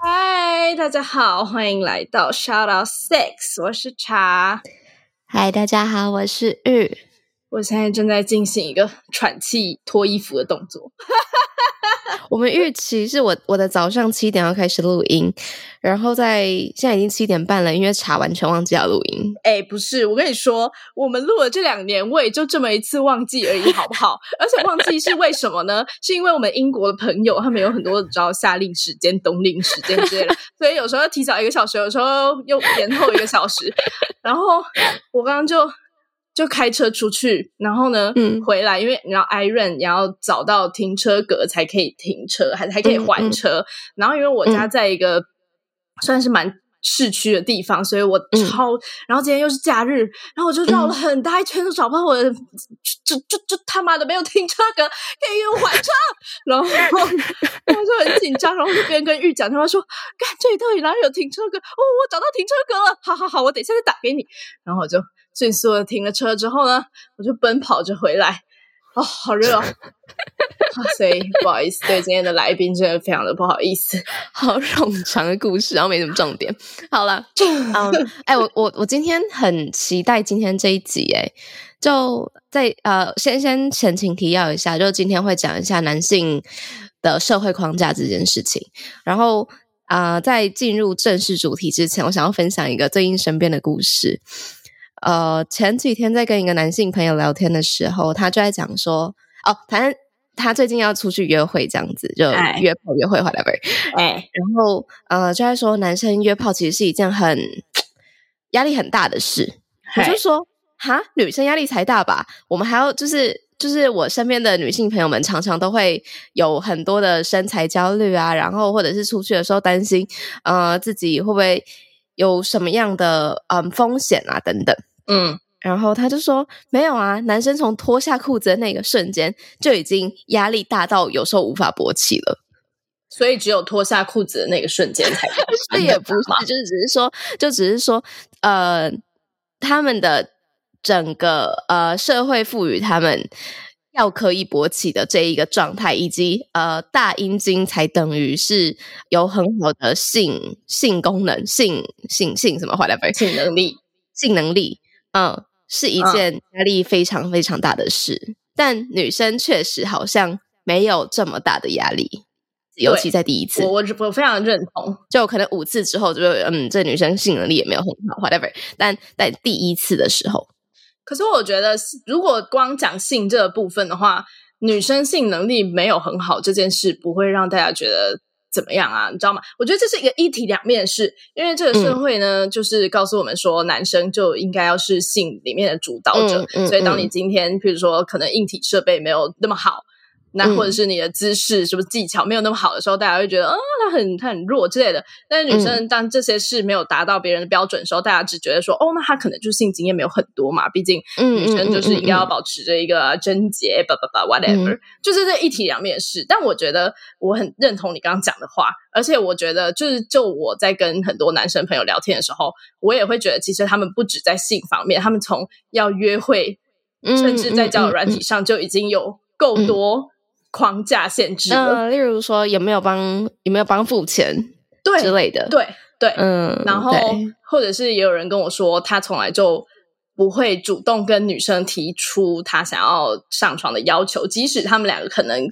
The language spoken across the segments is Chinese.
嗨，大家好，欢迎来到 Shout Out Six，我是茶。嗨，大家好，我是玉。我现在正在进行一个喘气、脱衣服的动作。我们预期是我我的早上七点要开始录音，然后在现在已经七点半了，因为查完全忘记要录音。哎，不是，我跟你说，我们录了这两年，我也就这么一次忘记而已，好不好？而且忘记是为什么呢？是因为我们英国的朋友他们有很多知道夏令时间、冬令时间之类的，所以有时候提早一个小时，有时候又延后一个小时。然后我刚刚就。就开车出去，然后呢，嗯，回来，因为你要 iRent，你要找到停车格才可以停车，还还可以还车。嗯嗯、然后因为我家在一个算是蛮市区的地方，所以我超。嗯、然后今天又是假日，然后我就绕了很大一圈都找不到我的，就就就，就他妈的没有停车格可以用还车。然后 然后就很紧张，然后就边跟玉讲，他说：“看，这里到底哪里有停车格？哦，我找到停车格了，好好好，我等一下再打给你。”然后我就。迅速的停了车之后呢，我就奔跑着回来。哦，好热哦！所以不好意思，对今天的来宾真的非常的不好意思。好冗长的故事，然后没什么重点。好了，嗯，哎、欸，我我我今天很期待今天这一集，哎，就在呃，先先前情提要一下，就今天会讲一下男性的社会框架这件事情。然后啊、呃，在进入正式主题之前，我想要分享一个最近身边的故事。呃，前几天在跟一个男性朋友聊天的时候，他就在讲说，哦，反正他最近要出去约会，这样子就约炮、约会，whatever。哎，然后呃，就在说男生约炮其实是一件很压力很大的事。我就说，哈，女生压力才大吧？我们还要就是就是我身边的女性朋友们常常都会有很多的身材焦虑啊，然后或者是出去的时候担心，呃，自己会不会有什么样的嗯风险啊等等。嗯，然后他就说没有啊，男生从脱下裤子的那个瞬间就已经压力大到有时候无法勃起了，所以只有脱下裤子的那个瞬间才。这 也不是，就是只是说，就只是说，呃，他们的整个呃社会赋予他们要可以勃起的这一个状态，以及呃大阴茎才等于是有很好的性性功能、性性性什么 whatever 性能力、性能力。嗯，是一件压力非常非常大的事，嗯、但女生确实好像没有这么大的压力，尤其在第一次。我我我非常认同，就可能五次之后就嗯，这女生性能力也没有很好，whatever。但在第一次的时候，可是我觉得，如果光讲性这个部分的话，女生性能力没有很好这件事，不会让大家觉得。怎么样啊？你知道吗？我觉得这是一个一体两面的事，因为这个社会呢，嗯、就是告诉我们说，男生就应该要是性里面的主导者。嗯嗯、所以，当你今天，譬如说，可能硬体设备没有那么好。那或者是你的姿势是不是技巧没有那么好的时候，大家会觉得，哦，他很他很弱之类的。但是女生当这些事没有达到别人的标准的时候，大家只觉得说，哦，那他可能就是性经验没有很多嘛。毕竟女生就是应该要保持着一个贞洁，叭叭叭，whatever，就是这一体两面事。但我觉得我很认同你刚刚讲的话，而且我觉得就是就我在跟很多男生朋友聊天的时候，我也会觉得，其实他们不止在性方面，他们从要约会，甚至在交友软体上就已经有够多。框架限制，嗯，例如说有没有帮有没有帮付钱，对之类的，对对，嗯，然后或者是也有人跟我说，他从来就不会主动跟女生提出他想要上床的要求，即使他们两个可能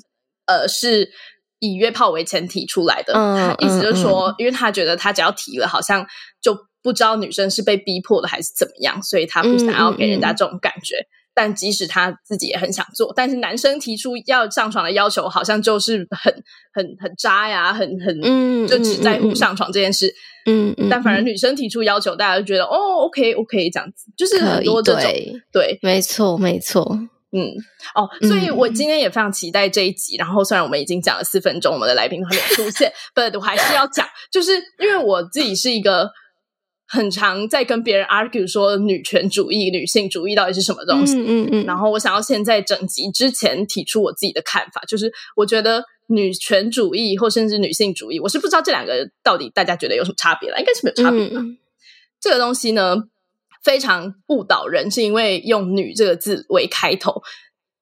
呃是以约炮为前提出来的，嗯，意思就是说，因为他觉得他只要提了，好像就不知道女生是被逼迫的还是怎么样，所以他不想要给人家这种感觉。但即使他自己也很想做，但是男生提出要上床的要求，好像就是很很很渣呀，很很，嗯，就只在乎上床这件事，嗯，嗯，但反而女生提出要求，大家就觉得哦，OK OK，这样子，就是很多这种，对，没错没错，嗯，哦，所以我今天也非常期待这一集。嗯、然后虽然我们已经讲了四分钟，我们的来宾都还没有出现，but 我还是要讲，就是因为我自己是一个很常在跟别人 argue 说女权主义、女性主义到底是什么东西。嗯嗯，嗯。然后我想要现在整集之前提出我自己的看法，就是我觉得女权主义或甚至女性主义，我是不知道这两个到底大家觉得有什么差别了，应该是没有差别吧。嗯、这个东西呢，非常误导人，是因为用“女”这个字为开头，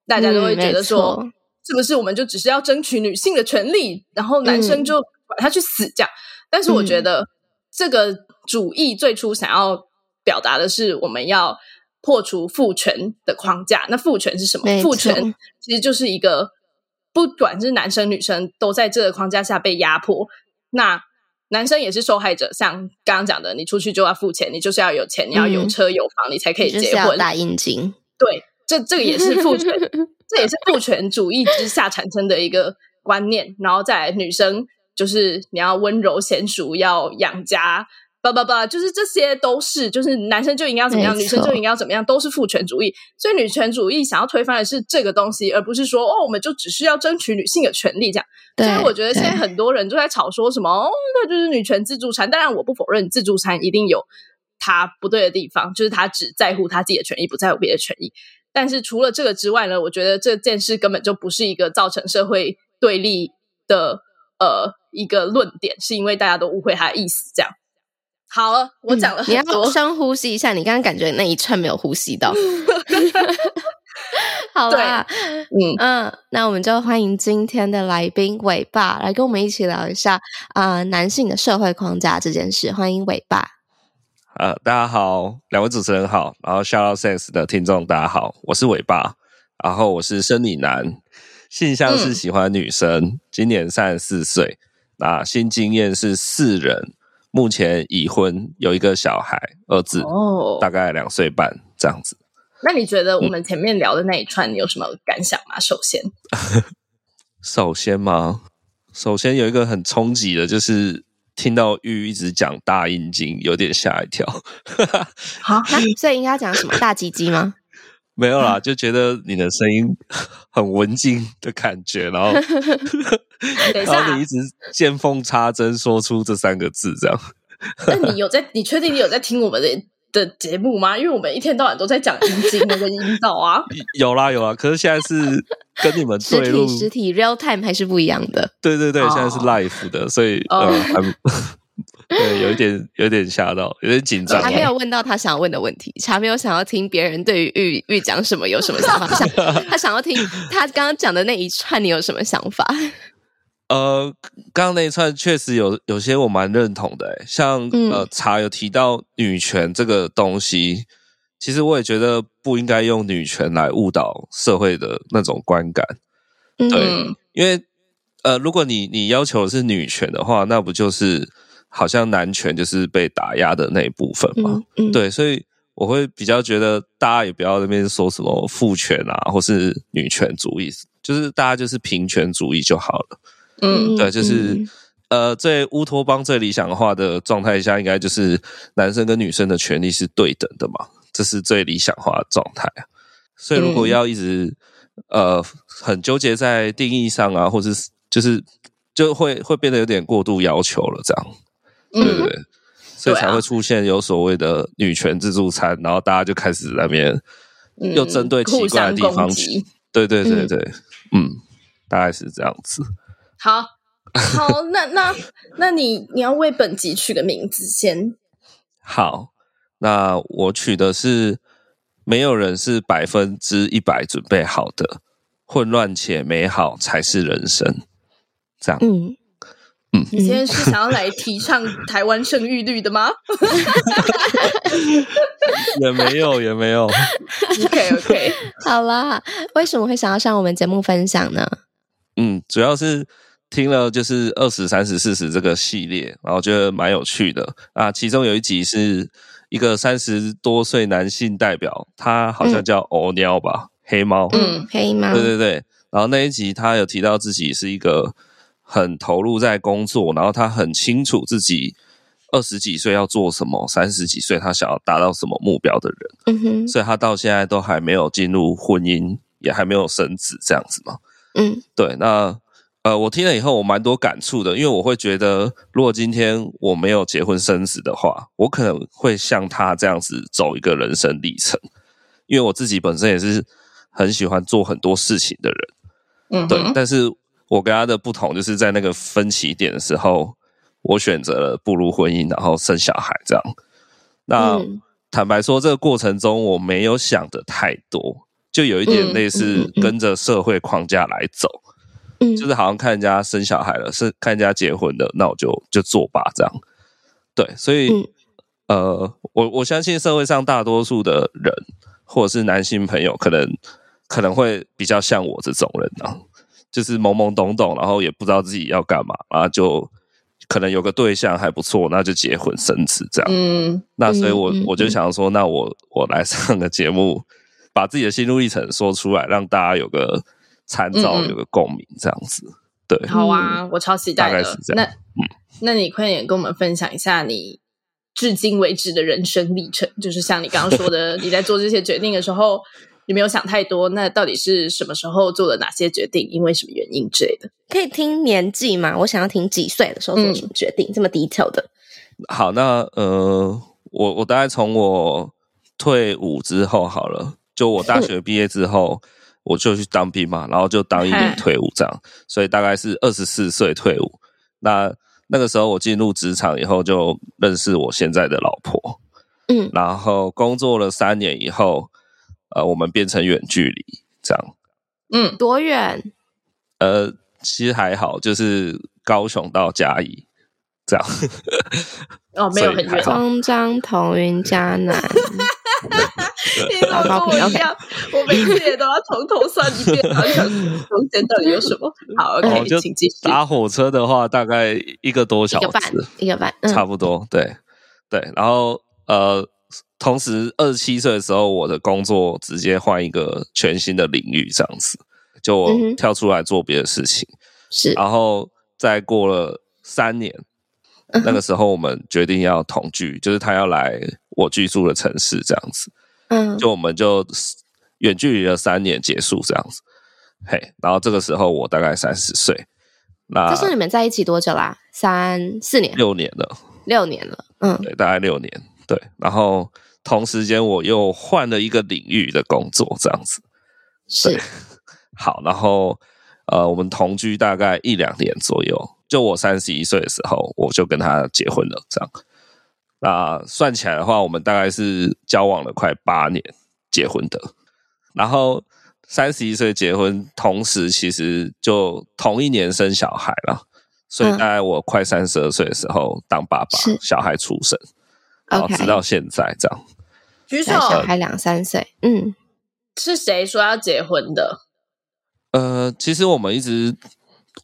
大家都会觉得说，嗯、是不是我们就只是要争取女性的权利，然后男生就管他去死这样？嗯、但是我觉得这个主义最初想要表达的是，我们要破除父权的框架。那父权是什么？父权其实就是一个，不管是男生女生都在这个框架下被压迫。那男生也是受害者，像刚刚讲的，你出去就要付钱，你就是要有钱，你要有车有房，你才可以结婚。打印金，对，这这个也是父权，这也是父权主义之下产生的一个观念。然后再来，女生就是你要温柔贤淑，要养家。不不不，就是这些都是，就是男生就应该要怎么样，女生就应该要怎么样，都是父权主义。所以女权主义想要推翻的是这个东西，而不是说哦，我们就只是要争取女性的权利这样。所以我觉得现在很多人就在吵说什么哦，那就是女权自助餐。当然，我不否认自助餐一定有他不对的地方，就是他只在乎他自己的权益，不在乎别的权益。但是除了这个之外呢，我觉得这件事根本就不是一个造成社会对立的呃一个论点，是因为大家都误会他的意思这样。好，我讲了很多，嗯，你要深呼吸一下。你刚刚感觉那一串没有呼吸到。好啦，嗯嗯，那我们就欢迎今天的来宾伟爸来跟我们一起聊一下啊，呃，男性的社会框架这件事。欢迎伟爸。呃，大家好，两位主持人好，然后 Shout Out Sense 的听众大家好，我是伟爸，然后我是生理男，性向是喜欢女生，嗯，今年三十四岁，那新经验是四人。目前已婚，有一个小孩，儿子，哦，大概两岁半这样子。那你觉得我们前面聊的那一串，你有什么感想吗？首先，首先吗？首先有一个很冲击的，就是听到玉一直讲大阴茎，有点吓一跳。好，那所以应该讲什么？大鸡鸡吗？没有啦，就觉得你的声音 很文静的感觉，然后，然后你一直见缝插针说出这三个字，这样。那你有在？你确定你有在听我们的的节目吗？因为我们一天到晚都在讲阴茎那个阴道啊。有啦有啦，可是现在是跟你们对录实体实体 real time 还是不一样的。对对对，现在是 live 的，所以呃还。对，有一点，有点吓到，有点紧张。还没有问到他想要问的问题，还没有想要听别人对于玉玉讲什么有什么想法。想 他想要听他刚刚讲的那一串，你有什么想法？呃，刚刚那一串确实有有些我蛮认同的，像、嗯、呃茶有提到女权这个东西，其实我也觉得不应该用女权来误导社会的那种观感。对，嗯、因为呃，如果你你要求的是女权的话，那不就是？好像男权就是被打压的那一部分嘛，嗯嗯、对，所以我会比较觉得大家也不要那边说什么父权啊，或是女权主义，就是大家就是平权主义就好了。嗯，对，就是、嗯、呃，在乌托邦最理想化的状态下，应该就是男生跟女生的权利是对等的嘛，这是最理想化的状态。所以如果要一直、嗯、呃很纠结在定义上啊，或者是就是就会会变得有点过度要求了，这样。对对对，所以才会出现有所谓的女权自助餐，然后大家就开始那边又针对奇怪的地方去，对对对对，嗯，大概是这样子。好，好，那那那你你要为本集取个名字先。好，那我取的是没有人是百分之一百准备好的，混乱且美好才是人生。这样，嗯。你今天是想要来提倡台湾生育率的吗？也没有，也没有。OK OK，好啦，为什么会想要上我们节目分享呢？嗯，主要是听了就是二十三十四十这个系列，然后觉得蛮有趣的啊。其中有一集是一个三十多岁男性代表，他好像叫欧喵吧，嗯、黑猫。嗯，黑猫。对对对，然后那一集他有提到自己是一个。很投入在工作，然后他很清楚自己二十几岁要做什么，三十几岁他想要达到什么目标的人，嗯哼，所以他到现在都还没有进入婚姻，也还没有生子这样子嘛。嗯，对，那呃，我听了以后我蛮多感触的，因为我会觉得，如果今天我没有结婚生子的话，我可能会像他这样子走一个人生历程，因为我自己本身也是很喜欢做很多事情的人。嗯，对，但是我跟他的不同就是在那个分歧点的时候，我选择了步入婚姻，然后生小孩这样。那、嗯、坦白说，这个过程中我没有想的太多，就有一点类似跟着社会框架来走，嗯，就是好像看人家生小孩了，是看人家结婚的，那我就就做吧这样。对，所以、嗯、呃，我我相信社会上大多数的人，或者是男性朋友，可能可能会比较像我这种人啊，就是懵懵懂懂，然后也不知道自己要干嘛，然后就。可能有个对象还不错，那就结婚生子这样。嗯，那所以我，我、嗯、我就想说，那我我来上个节目，把自己的心路历程说出来，让大家有个参照，嗯、有个共鸣，这样子。对，好啊，我超期待的。大概是这样。那，嗯，那你快点跟我们分享一下你至今为止的人生历程，就是像你刚刚说的，你在做这些决定的时候。你没有想太多，那到底是什么时候做了哪些决定？因为什么原因之类的？可以听年纪吗？我想要听几岁的时候做什么决定，嗯、这么 detail 的。好，那呃，我我大概从我退伍之后好了，就我大学毕业之后，我就去当兵嘛，然后就当一年退伍这样，所以大概是二十四岁退伍。那那个时候我进入职场以后，就认识我现在的老婆，嗯，然后工作了三年以后。呃，我们变成远距离这样，嗯，多远？呃，其实还好，就是高雄到嘉义这样。哦，没有很远。中彰同云嘉南。你老跟我一样，我每次也都要从头算一遍，然后想 中间到底有什么。好，OK，哦，就请继续。打火车的话，大概一个多小时，一个半，一个半，嗯，差不多。对对，然后呃。同时，二十七岁的时候，我的工作直接换一个全新的领域，这样子，就我跳出来做别的事情。是，然后再过了三年，那个时候我们决定要同居，就是他要来我居住的城市，这样子。嗯，就我们就远距离了三年结束，这样子。嘿，然后这个时候我大概三十岁。那这是你们在一起多久啦？三四年？六年了。六年了。嗯，对，大概六年。对，然后同时间我又换了一个领域的工作，这样子是好。然后呃，我们同居大概一两年左右，就我三十一岁的时候，我就跟他结婚了。这样，那算起来的话，我们大概是交往了快八年结婚的。然后三十一岁结婚，同时其实就同一年生小孩了，所以大概我快三十二岁的时候当爸爸，小孩出生。然后直到现在这样，举手，小孩两三岁，嗯，是谁说要结婚的？呃，其实我们一直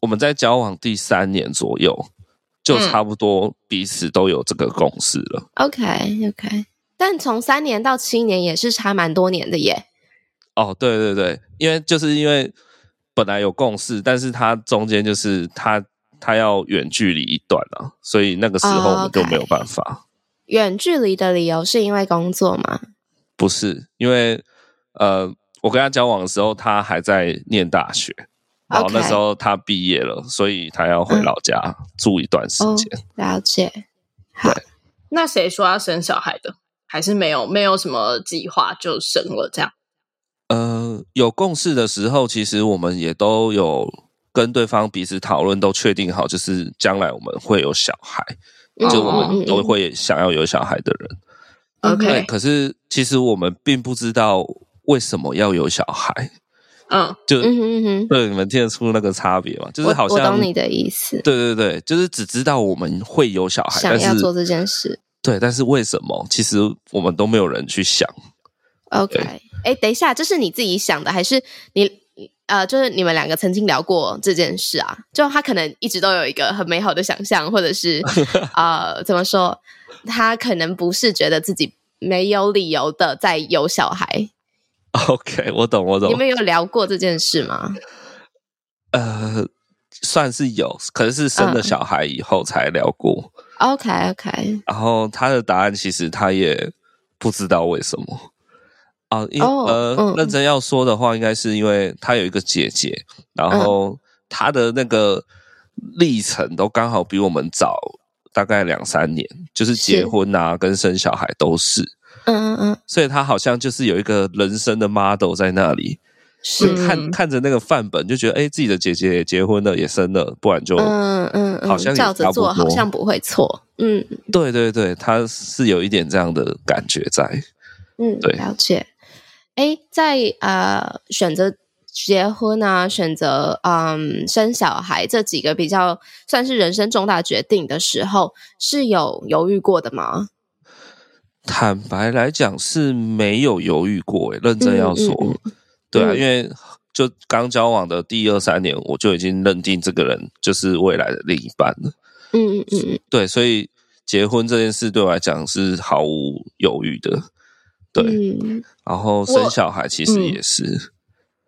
我们在交往第三年左右，就差不多彼此都有这个共识了。嗯、OK OK，但从三年到七年也是差蛮多年的耶。哦，对对对，因为就是因为本来有共识，但是他中间就是他他要远距离一段啊，所以那个时候我们就没有办法。Oh, okay. 远距离的理由是因为工作吗？不是，因为呃，我跟他交往的时候，他还在念大学.然后那时候他毕业了，所以他要回老家住一段时间。嗯哦。了解。对，那谁说要生小孩的？还是没有没有什么计划就生了这样？呃，有共识的时候，其实我们也都有跟对方彼此讨论，都确定好，就是将来我们会有小孩。就我们都会想要有小孩的人，OK。可是其实我们并不知道为什么要有小孩，嗯，就对你们听得出那个差别吗？就是好像我懂你的意思，对对对，就是只知道我们会有小孩，想要做这件事，对，但是为什么？其实我们都没有人去想。OK，哎，等一下，这是你自己想的，还是你？呃，就是你们两个曾经聊过这件事啊，就他可能一直都有一个很美好的想象，或者是 呃，怎么说，他可能不是觉得自己没有理由的在有小孩。OK，我懂，我懂。你们有聊过这件事吗？呃，算是有，可是是生了小孩以后才聊过。嗯、OK，OK。然后他的答案其实他也不知道为什么。啊，因呃，嗯、认真要说的话，应该是因为他有一个姐姐，然后他的那个历程都刚好比我们早大概两三年，就是结婚啊，跟生小孩都是，嗯嗯嗯，所以他好像就是有一个人生的 model 在那里，是。看看着那个范本，就觉得哎、欸，自己的姐姐也结婚了，也生了，不然就嗯嗯嗯，好像照着做好像不会错，嗯，对对对，他是有一点这样的感觉在，嗯，对，了解。哎，在呃选择结婚啊，选择嗯生小孩这几个比较算是人生重大决定的时候，是有犹豫过的吗？坦白来讲是没有犹豫过，哎，认真要说，嗯嗯嗯、对啊，嗯、因为就刚交往的第二三年，我就已经认定这个人就是未来的另一半了。嗯嗯嗯，对，所以结婚这件事对我来讲是毫无犹豫的。对，嗯、然后生小孩其实也是。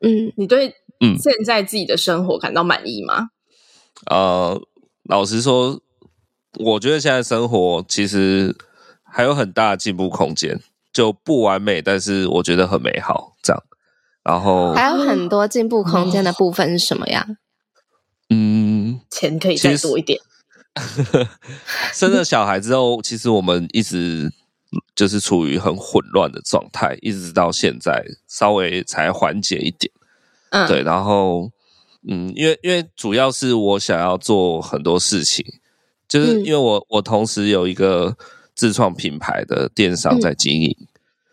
嗯，嗯，你对嗯现在自己的生活感到满意吗？呃，老实说，我觉得现在生活其实还有很大的进步空间，就不完美，但是我觉得很美好。这样，然后还有很多进步空间的部分是什么呀？嗯，钱可以再多一点。生了小孩之后，其实我们一直。就是处于很混乱的状态，一直到现在稍微才缓解一点。嗯，对，然后嗯，因为因为主要是我想要做很多事情，就是因为我、嗯、我同时有一个自创品牌的电商在经营，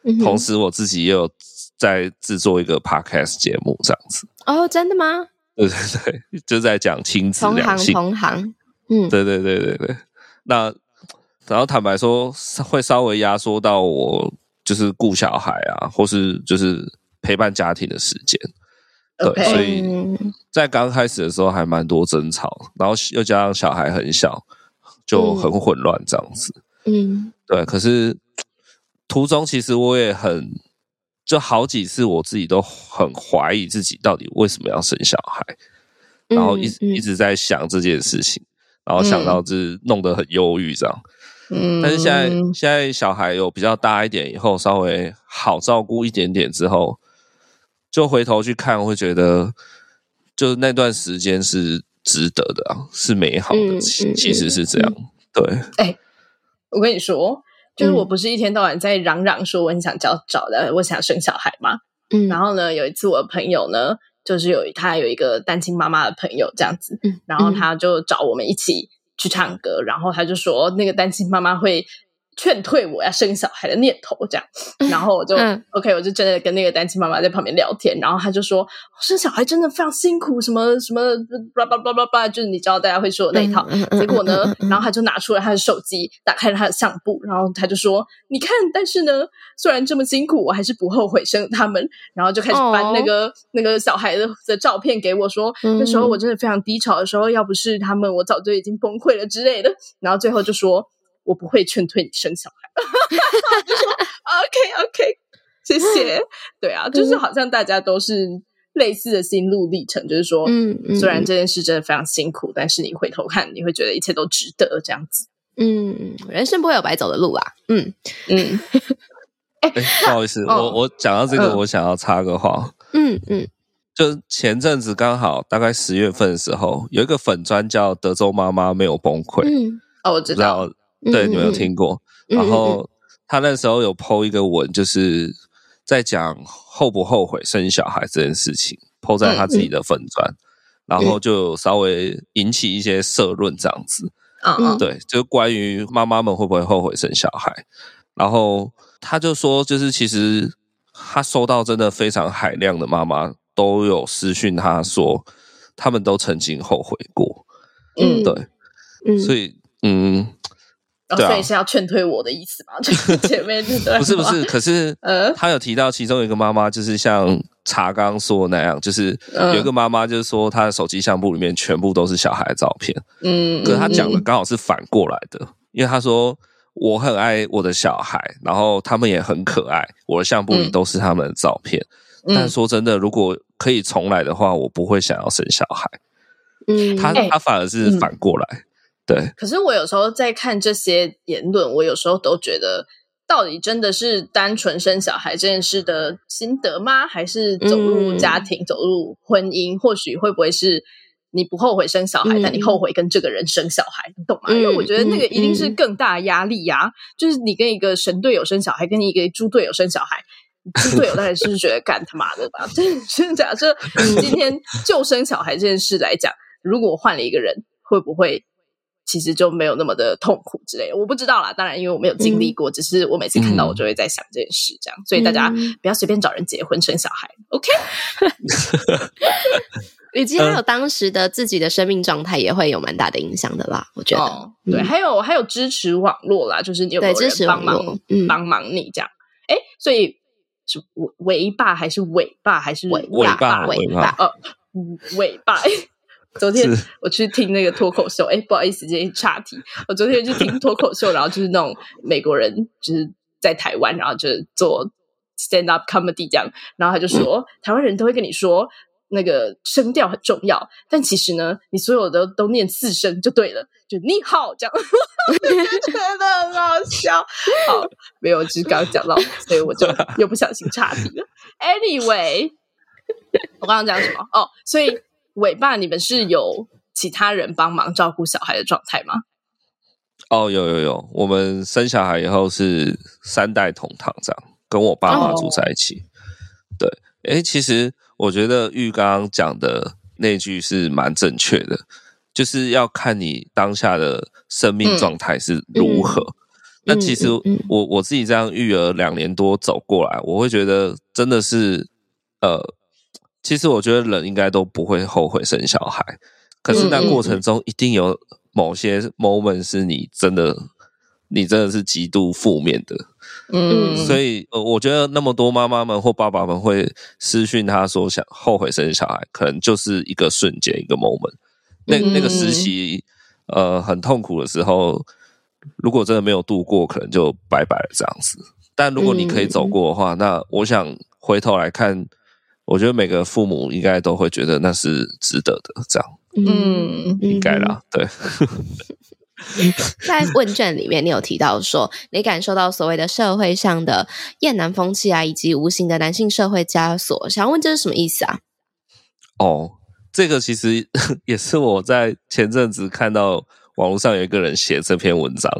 嗯、同时我自己也有在制作一个 podcast 节目，这样子。哦，真的吗？对 对对，就在讲亲子两性，同行同行。嗯，对对对对对，那。然后坦白说，会稍微压缩到我就是顾小孩啊，或是就是陪伴家庭的时间。对，所以在刚开始的时候还蛮多争吵，然后又加上小孩很小，就很混乱这样子。嗯，对。可是途中其实我也很，就好几次我自己都很怀疑自己到底为什么要生小孩，然后一直一直在想这件事情，然后想到就是弄得很忧郁这样。嗯，但是现在现在小孩有比较大一点以后，稍微好照顾一点点之后，就回头去看，会觉得就那段时间是值得的啊，是美好的，嗯、其实是这样。嗯、对，哎、欸，我跟你说，就是我不是一天到晚在嚷嚷说我很想找找的，我想生小孩嘛。嗯，然后呢，有一次我的朋友呢，就是有他有一个单亲妈妈的朋友这样子，然后他就找我们一起。去唱歌，然后他就说那个单亲妈妈会劝退我要生小孩的念头，这样，然后我就、嗯、OK，我就真的跟那个单亲妈妈在旁边聊天，然后她就说生小孩真的非常辛苦，什么什么叭叭叭叭叭，就是你知道大家会说的那一套。嗯嗯、结果呢，然后她就拿出了她的手机，打开了她的相簿，然后她就说：“你看，但是呢，虽然这么辛苦，我还是不后悔生他们。”然后就开始翻那个、哦、那个小孩的的照片给我说：“嗯、那时候我真的非常低潮的时候，要不是他们，我早就已经崩溃了之类的。”然后最后就说。我不会劝退你生小孩，就说 OK OK，谢谢。对啊，就是好像大家都是类似的心路历程，就是说，嗯，虽然这件事真的非常辛苦，但是你回头看，你会觉得一切都值得这样子。嗯，人生不会有白走的路啊。嗯嗯。哎，不好意思，我我讲到这个，我想要插个话。嗯嗯，就前阵子刚好大概十月份的时候，有一个粉砖叫德州妈妈没有崩溃。嗯，哦，我知道。对，你有没有听过？嗯、然后他那时候有 po 一个文，就是在讲后不后悔生小孩这件事情，po 在他自己的粉砖，嗯、然后就稍微引起一些社论这样子。嗯，对，就关于妈妈们会不会后悔生小孩，然后他就说，就是其实他收到真的非常海量的妈妈都有私讯他说，他们都曾经后悔过。嗯，对，嗯，所以嗯。对、啊，所以是要劝退我的意思吗？就是前面这段不是不是，可是呃，他有提到其中有一个妈妈，就是像茶刚说的那样，就是有一个妈妈，就是说她的手机相簿里面全部都是小孩的照片。嗯，可是他讲的刚好是反过来的，因为他说我很爱我的小孩，然后他们也很可爱，我的相簿里都是他们的照片。嗯、但说真的，如果可以重来的话，我不会想要生小孩。嗯，他他反而是反过来。嗯对，可是我有时候在看这些言论，我有时候都觉得到底真的是单纯生小孩这件事的心得吗？还是走入家庭、嗯、走入婚姻，或许会不会是你不后悔生小孩，嗯、但你后悔跟这个人生小孩，你懂吗？嗯、因为我觉得那个一定是更大压力呀、就是你跟一个神队友生小孩，跟你一个猪队友生小孩，猪队友当然是觉得干他妈的吧。就是假设你今天就生小孩这件事来讲，如果换了一个人，会不会？其实就没有那么的痛苦之类的，我不知道啦。当然，因为我没有经历过，嗯、只是我每次看到我就会在想这件事，这样。嗯、所以大家不要随便找人结婚生小孩，OK？以及还有当时的自己的生命状态也会有蛮大的影响的啦，我觉得。哦、对，嗯、还有还有支持网络啦，就是你有没有人帮忙帮忙你这样？哎，所以是尾爸还是尾爸还是尾爸？尾爸呃，尾爸。昨天我去听那个脱口秀，哎是，不好意思，今天岔题。我昨天去听脱口秀，然后就是那种美国人，就是在台湾，然后就是做 stand up comedy 这样，然后他就说，嗯、台湾人都会跟你说那个声调很重要，但其实呢，你所有的都念四声就对了，就你好这样，觉得很好笑。好，没有，就是刚刚讲到，所以我就又不小心岔题了。Anyway，我刚刚讲什么？哦，所以。尾爸，你们是有其他人帮忙照顾小孩的状态吗？哦，有有有，我们生小孩以后是三代同堂，这样跟我爸妈住在一起。哦、对，诶，其实我觉得玉刚刚讲的那句是蛮正确的，就是要看你当下的生命状态是如何。嗯、那其实我我自己这样育儿两年多走过来，我会觉得真的是呃。其实我觉得人应该都不会后悔生小孩，可是那过程中一定有某些 moment 是你真的，你真的是极度负面的，嗯，所以呃，我觉得那么多妈妈们或爸爸们会私讯他说想后悔生小孩，可能就是一个瞬间一个 moment，那那个时期呃很痛苦的时候，如果真的没有度过，可能就拜拜了这样子。但如果你可以走过的话，那我想回头来看。我觉得每个父母应该都会觉得那是值得的，这样，嗯，应该啦，对。在问卷里面，你有提到说，你感受到所谓的社会上的厌男风气啊，以及无形的男性社会枷锁，想问这是什么意思啊？哦，这个其实 也是我在前阵子看到网络上有一个人写这篇文章，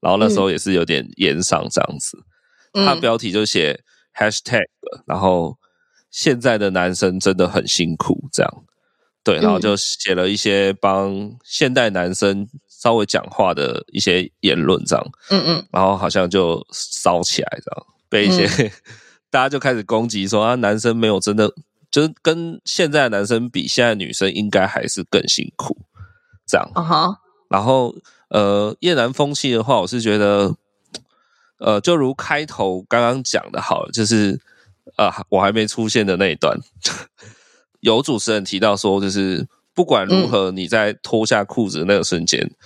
然后那时候也是有点言上这样子，嗯、他标题就写 hashtag，然后。现在的男生真的很辛苦，这样。对，然后就写了一些帮现代男生稍微讲话的一些言论，这样，嗯嗯，然后好像就烧起来，这样。被一些、嗯、大家就开始攻击说啊，男生没有真的就是跟现在的男生比，现在女生应该还是更辛苦，这样，啊哈，然后呃，夜南风气的话，我是觉得，呃，就如开头刚刚讲的，好了，就是。啊，我还没出现的那一段，有主持人提到说，就是不管如何，你在脱下裤子的那个瞬间，嗯、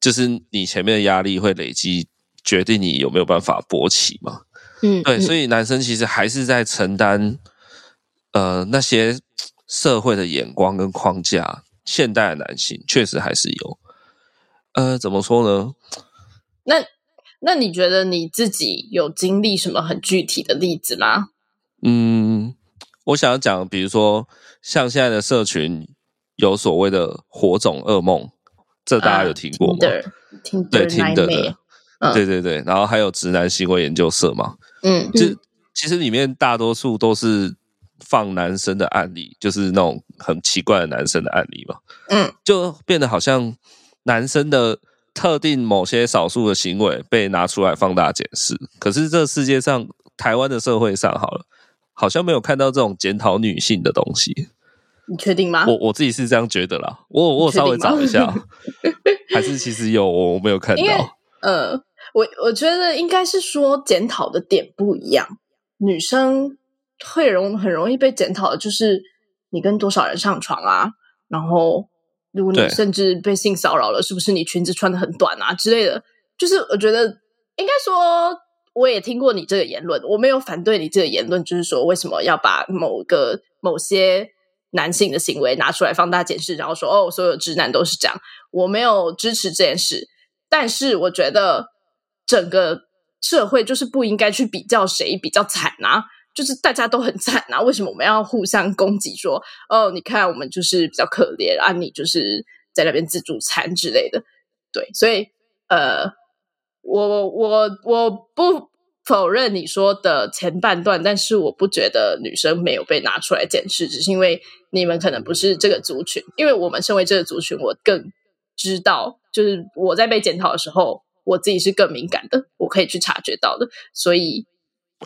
就是你前面的压力会累积，决定你有没有办法勃起嘛。嗯，对，所以男生其实还是在承担，呃，那些社会的眼光跟框架。现代的男性确实还是有，呃，怎么说呢？那那你觉得你自己有经历什么很具体的例子吗？嗯，我想要讲，比如说像现在的社群有所谓的火种噩梦，这大家有听过吗？听对，听的，对对对，然后还有直男行为研究社嘛，嗯，就其实里面大多数都是放男生的案例，就是那种很奇怪的男生的案例嘛，嗯，就变得好像男生的特定某些少数的行为被拿出来放大检视，可是这世界上，台湾的社会上，好了。好像没有看到这种检讨女性的东西，你确定吗？我我自己是这样觉得啦。我我稍微找一下，还是其实有我没有看到。呃，我我觉得应该是说检讨的点不一样。女生会容很容易被检讨的，就是你跟多少人上床啊，然后如果你甚至被性骚扰了，是不是你裙子穿的很短啊之类的？就是我觉得应该说。我也听过你这个言论，我没有反对你这个言论，就是说为什么要把某个某些男性的行为拿出来放大检视，然后说哦，所有直男都是这样，我没有支持这件事，但是我觉得整个社会就是不应该去比较谁比较惨啊，就是大家都很惨啊，为什么我们要互相攻击说？哦，你看我们就是比较可怜啊，你就是在那边自助餐之类的。对，所以呃，我我我不否认你说的前半段，但是我不觉得女生没有被拿出来检视，只是因为你们可能不是这个族群，因为我们身为这个族群，我更知道，就是我在被检讨的时候。我自己是更敏感的，我可以去察觉到的，所以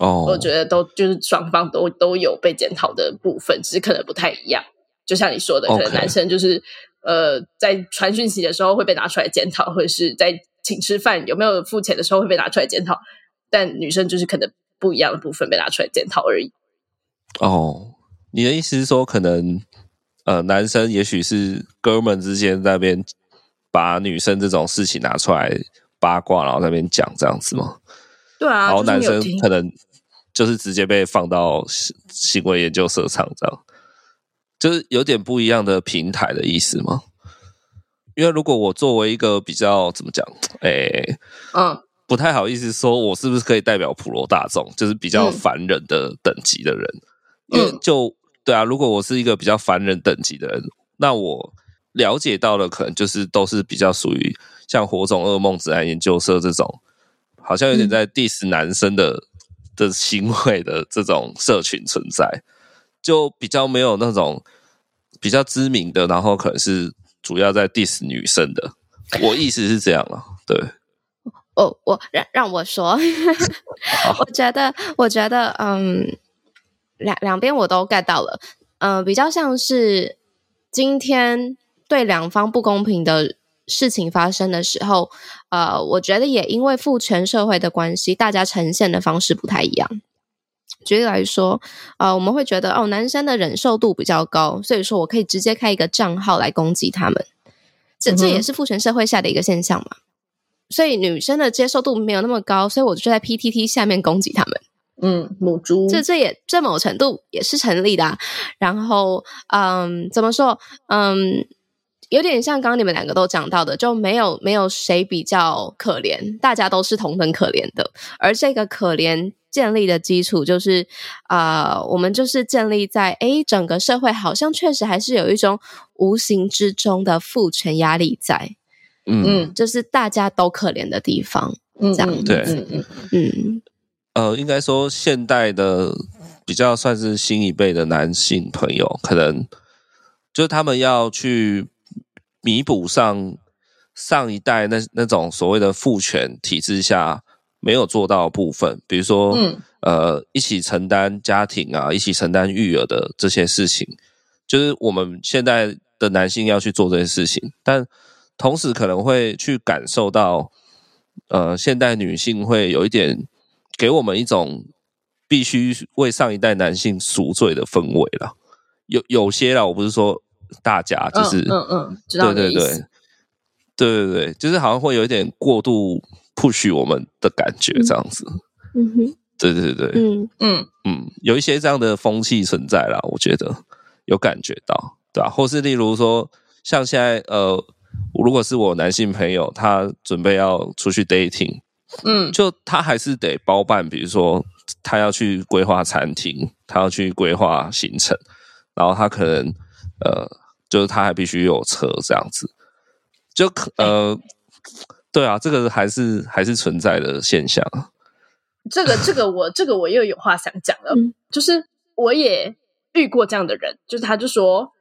哦，我觉得都就是双方都都有被检讨的部分，只是可能不太一样。就像你说的，可能男生就是呃，在传讯息的时候会被拿出来检讨，或者是在请吃饭有没有付钱的时候会被拿出来检讨，但女生就是可能不一样的部分被拿出来检讨而已。哦，你的意思是说，可能呃，男生也许是哥们之间那边把女生这种事情拿出来。八卦，然后那边讲这样子吗？对啊，然后男生可能就是直接被放到行为研究社上，这样就是有点不一样的平台的意思吗？因为如果我作为一个比较怎么讲，哎，嗯，不太好意思说，我是不是可以代表普罗大众，就是比较凡人的等级的人？嗯、因为就对啊，如果我是一个比较凡人等级的人，那我了解到的可能就是都是比较属于。像火种噩梦指南研究社这种，好像有点在 diss 男生的、嗯、的行为的这种社群存在，就比较没有那种比较知名的，然后可能是主要在 diss 女生的。我意思是这样啊，对。哦，我让让我说，我觉得，我觉得，嗯，两两边我都 get 到了，嗯，比较像是今天对两方不公平的。事情发生的时候，呃，我觉得也因为父权社会的关系，大家呈现的方式不太一样。举例来说，呃，我们会觉得哦，男生的忍受度比较高，所以说我可以直接开一个账号来攻击他们。这这也是父权社会下的一个现象嘛。所以女生的接受度没有那么高，所以我就在 PTT 下面攻击他们。嗯，母猪，这这也这某程度也是成立的啊。然后，嗯，怎么说？嗯。有点像刚刚你们两个都讲到的，就没有没有谁比较可怜，大家都是同等可怜的。而这个可怜建立的基础，就是啊、呃，我们就是建立在诶，整个社会好像确实还是有一种无形之中的父权压力在，嗯，就是大家都可怜的地方，嗯，这样对，嗯嗯。嗯，呃，应该说现代的比较算是新一辈的男性朋友，可能就是他们要去。弥补上上一代那那种所谓的父权体制下没有做到的部分，比如说，嗯，呃，一起承担家庭啊，一起承担育儿的这些事情，就是我们现在的男性要去做这些事情，但同时可能会去感受到，呃，现代女性会有一点给我们一种必须为上一代男性赎罪的氛围了，有有些啦，我不是说。大家就是，嗯嗯，嗯，知道对对对，对对对，就是好像会有一点过度 push 我们的感觉，这样子，嗯哼，对对对，嗯。嗯。嗯，有一些这样的风气存在啦，我觉得有感觉到，对吧、啊？或是例如说，像现在呃，如果是我男性朋友，他准备要出去 dating，嗯，就他还是得包办，比如说他要去规划餐厅，他要去规划行程，然后他可能。呃，就是他还必须有车这样子，就可呃，欸、对啊，这个还是还是存在的现象。这个这个我这个我又有话想讲了，嗯、就是我也遇过这样的人，就是他就说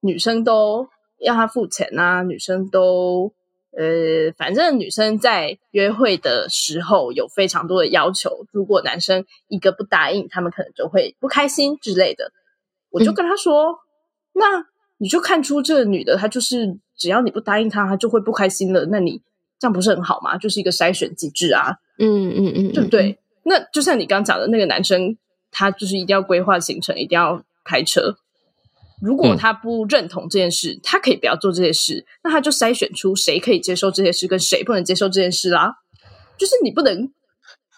女生都要他付钱啊，女生都呃，反正女生在约会的时候有非常多的要求，如果男生一个不答应，他们可能就会不开心之类的。我就跟他说。嗯那你就看出这个女的，她就是只要你不答应她，她就会不开心了。那你这样不是很好吗？就是一个筛选机制啊，嗯嗯嗯，对不对？那就像你刚刚讲的那个男生，他就是一定要规划行程，一定要开车。如果他不认同这件事，他可以不要做这些事。那他就筛选出谁可以接受这些事，跟谁不能接受这件事啦。就是你不能，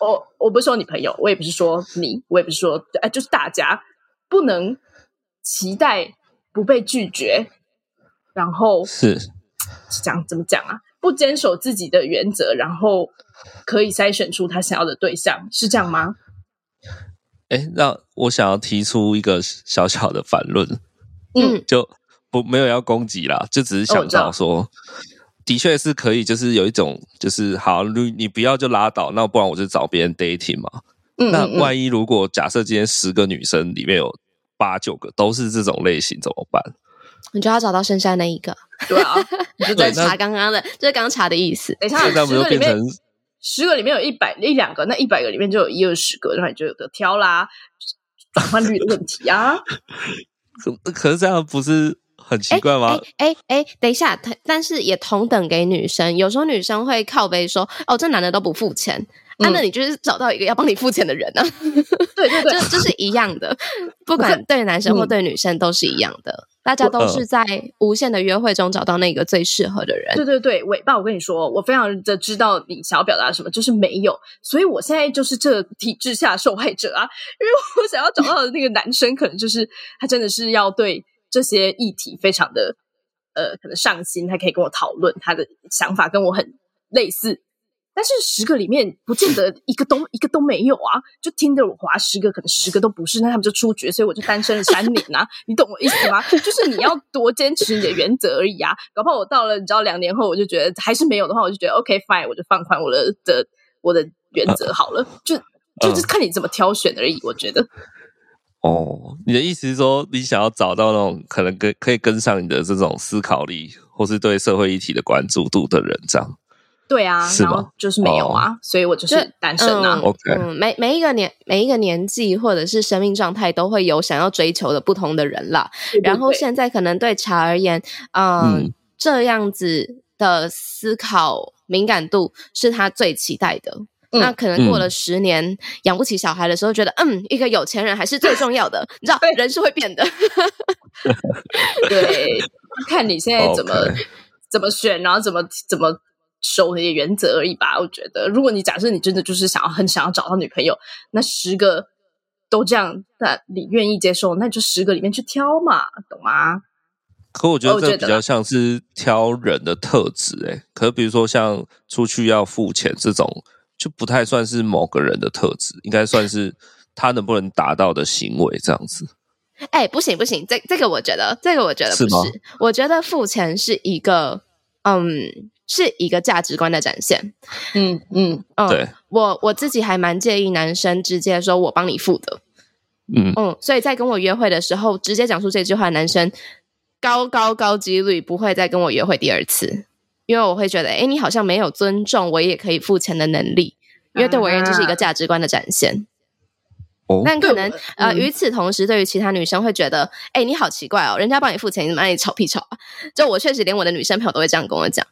我我不是说你朋友，我也不是说你，我也不是说，哎，就是大家不能期待。不被拒绝，然后是讲怎么讲啊？不坚守自己的原则，然后可以筛选出他想要的对象，是这样吗？哎，那我想要提出一个小小的反论，嗯，就不没有要攻击啦，就只是想到说，哦、的确是可以，就是有一种，就是好，你你不要就拉倒，那不然我就找别人 dating 嘛。嗯，那万一如果假设今天十个女生里面有八九个都是这种类型，怎么办？你就要找到剩下那一个，对啊，你就在查刚刚的，就是刚刚查的意思。等一下，十个里面。十个里面有一百一两个，那一百个里面就有一二十个，然后你就有的挑啦，转换率的问题啊。可可是这样不是很奇怪吗？哎哎哎，等一下，但是也同等给女生，有时候女生会靠背说：“哦，这男的都不付钱。”啊，那你就是找到一个要帮你付钱的人啊。对 对对，这这是一样的，不管对男生或对女生都是一样的。大家都是在无限的约会中找到那个最适合的人。对对对，尾巴，我跟你说，我非常的知道你想要表达什么，就是没有，所以我现在就是这个体制下受害者啊，因为我想要找到的那个男生，可能就是他真的是要对这些议题非常的呃，可能上心，他可以跟我讨论，他的想法跟我很类似。但是十个里面不见得一个都一个都没有啊，就听着我滑十个，可能十个都不是，那他们就出局，所以我就单身了三年啊，你懂我意思吗？就是你要多坚持你的原则而已啊，搞不好我到了你知道两年后，我就觉得还是没有的话，我就觉得 OK fine，我就放宽我的的我的原则好了，就就是看你怎么挑选而已，我觉得。哦，你的意思是说，你想要找到那种可能跟可以跟上你的这种思考力，或是对社会议题的关注度的人，这样。对啊，然后就是没有啊，哦、所以我就是单身啊。嗯、嗯，每每一个年每一个年纪或者是生命状态都会有想要追求的不同的人啦。对对对，然后现在可能对茶而言，呃、嗯，这样子的思考敏感度是他最期待的。嗯、那可能过了十年、嗯、养不起小孩的时候，觉得嗯，一个有钱人还是最重要的。你知道，人是会变的。对，看你现在怎么 Okay. 怎么选，然后怎么怎么。守那些原则而已吧，我觉得，如果你假设你真的就是想要很想要找到女朋友，那十个都这样，那你愿意接受，那就十个里面去挑嘛，懂吗？可我觉得这比较像是挑人的特质，诶，可比如说像出去要付钱这种，就不太算是某个人的特质，应该算是他能不能达到的行为这样子。哎，不行不行，这这个我觉得，这个我觉得不是，是吗？我觉得付钱是一个，嗯。是一个价值观的展现，嗯嗯嗯，对，我我自己还蛮介意男生直接说我帮你付的，嗯。嗯，所以在跟我约会的时候，直接讲出这句话，男生高高高几率不会再跟我约会第二次，因为我会觉得，哎，你好像没有尊重我也可以付钱的能力，因为对我而言这是一个价值观的展现。哦，但可能呃，与此同时，对于其他女生会觉得，哎，你好奇怪哦，人家帮你付钱，你怎么爱你吵屁吵啊？就我确实连我的女生朋友都会这样跟我讲。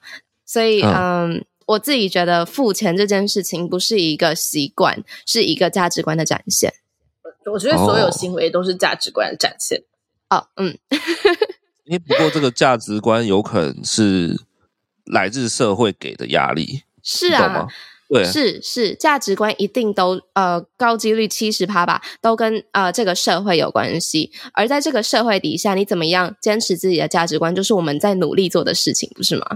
所以，嗯，嗯，我自己觉得付钱这件事情不是一个习惯，是一个价值观的展现。我觉得所有行为都是价值观的展现。哦，嗯，因为不过这个价值观有可能是来自社会给的压力，是啊。对，是是，价值观一定都呃高几率七十趴吧，都跟呃这个社会有关系。而在这个社会底下，你怎么样坚持自己的价值观，就是我们在努力做的事情，不是吗？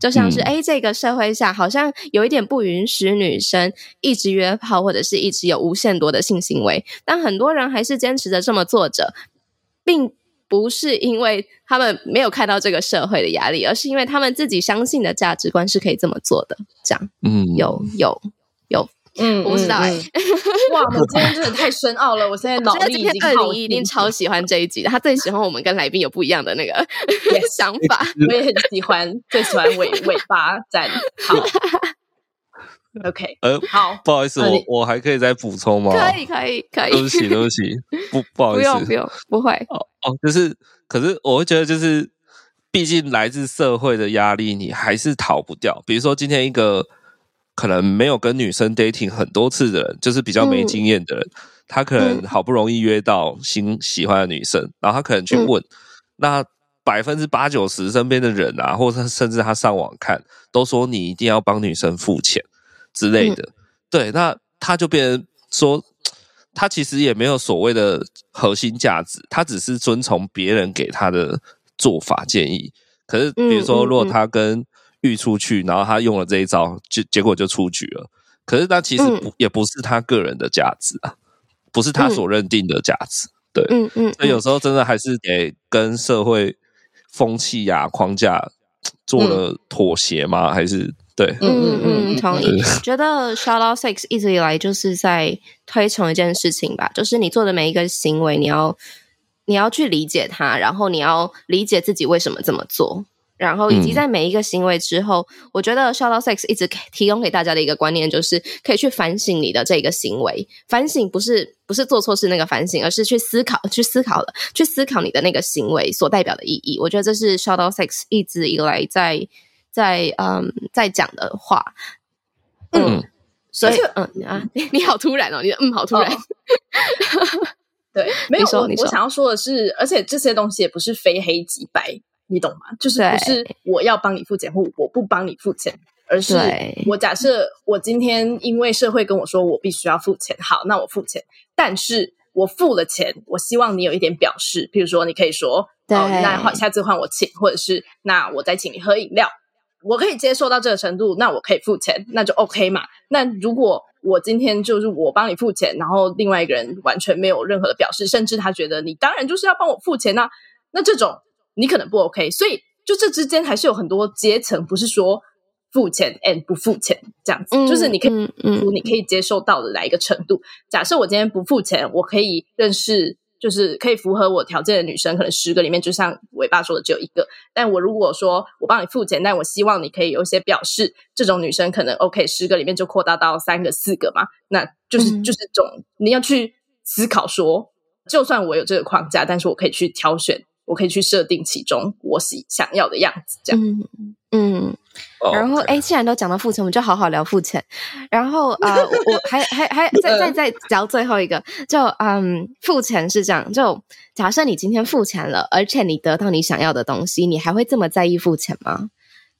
就像是哎、嗯，这个社会下好像有一点不允许女生一直约炮，或者是一直有无限多的性行为，但很多人还是坚持着这么做着，并。不是因为他们没有看到这个社会的压力，而是因为他们自己相信的价值观是可以这么做的。这样，嗯，有有有，嗯，我不知道哎、欸。哇，我们今天真的太深奥了，我现在脑力已经二零一一定超喜欢这一集的，他最喜欢我们跟来宾有不一样的那个 想法，我也很喜欢，最喜欢尾尾巴赞，好。OK，呃，好，不好意思，我我还可以再补充吗？可以，可以，可以。对不起，对不起，不，不好意思，不用，不用，不会。哦哦，就是，可是我会觉得，就是，毕竟来自社会的压力，你还是逃不掉。比如说，今天一个可能没有跟女生 dating 很多次的人，就是比较没经验的人，嗯、他可能好不容易约到新喜欢的女生，嗯、然后他可能去问，嗯、那百分之八九十身边的人啊，或者甚至他上网看，都说你一定要帮女生付钱。之类的，嗯、对，那他就变成说，他其实也没有所谓的核心价值，他只是遵从别人给他的做法建议。可是，比如说，如果他跟玉出去，然后他用了这一招，就结果就出局了。可是那其实不、嗯、也不是他个人的价值啊，不是他所认定的价值。嗯、对，嗯嗯，所以有时候真的还是得跟社会风气呀、框架做了妥协吗？嗯、还是对？嗯嗯嗯，同意。觉得 Shout Out Six 一直以来就是在推崇一件事情吧，就是你做的每一个行为，你要你要去理解它，然后你要理解自己为什么这么做。然后，以及在每一个行为之后，嗯、我觉得 Shout Out Six 一直提供给大家的一个观念，就是可以去反省你的这个行为。反省不是不是做错事那个反省，而是去思考，去思考了，去思考你的那个行为所代表的意义。我觉得这是 Shout Out Six 一直以来在在嗯在讲的话。嗯，嗯所以嗯啊，你好突然哦，你的嗯好突然。哦、对，没有，我我想要说的是，而且这些东西也不是非黑即白。你懂吗？就是不是我要帮你付钱，或我不帮你付钱，而是我假设我今天因为社会跟我说我必须要付钱，好，那我付钱。但是我付了钱，我希望你有一点表示，譬如说你可以说，对哦，那换下次换我请，或者是那我再请你喝饮料，我可以接受到这个程度，那我可以付钱，那就 OK 嘛。那如果我今天就是我帮你付钱，然后另外一个人完全没有任何的表示，甚至他觉得你当然就是要帮我付钱啊，那这种。你可能不 OK，所以就这之间还是有很多阶层，不是说付钱 and 不付钱这样子，嗯、就是你可以，嗯嗯、你可以接受到的哪一个程度。假设我今天不付钱，我可以认识，就是可以符合我条件的女生，可能十个里面，就像尾巴说的，只有一个。但我如果说我帮你付钱，但我希望你可以有一些表示，这种女生可能 OK，十个里面就扩大到三个、四个嘛，那就是、嗯、就是这种你要去思考说，就算我有这个框架，但是我可以去挑选。我可以去设定其中我喜想要的样子，这样。嗯，嗯 oh. 然后哎，既然都讲到付钱，我们就好好聊付钱。然后啊、呃，我还还还 再再再聊最后一个，就嗯，付钱是这样。就假设你今天付钱了，而且你得到你想要的东西，你还会这么在意付钱吗？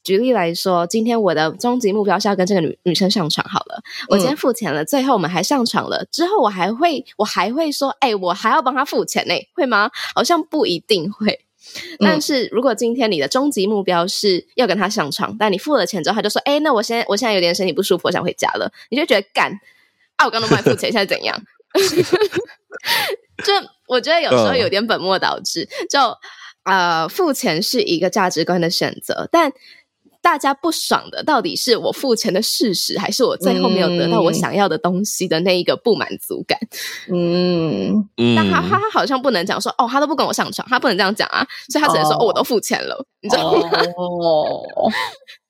举例来说，今天我的终极目标是要跟这个女女生上床。好了，我今天付钱了，嗯、最后我们还上床了。之后我还会，我还会说，哎、欸，我还要帮他付钱呢、欸，会吗？好像不一定会。但是如果今天你的终极目标是要跟他上床，但你付了钱之后，他就说，哎、欸，那我现在我现在有点身体不舒服，我想回家了。你就觉得干啊，我刚刚帮你付钱，现在怎样？就我觉得有时候有点本末倒置。就呃，付钱是一个价值观的选择，但。大家不爽的到底是我付钱的事实，还是我最后没有得到我想要的东西的那一个不满足感？嗯，但他他他好像不能讲说哦，他都不跟我上床，他不能这样讲啊，所以他只能说哦，哦，我都付钱了，你知道吗？哦，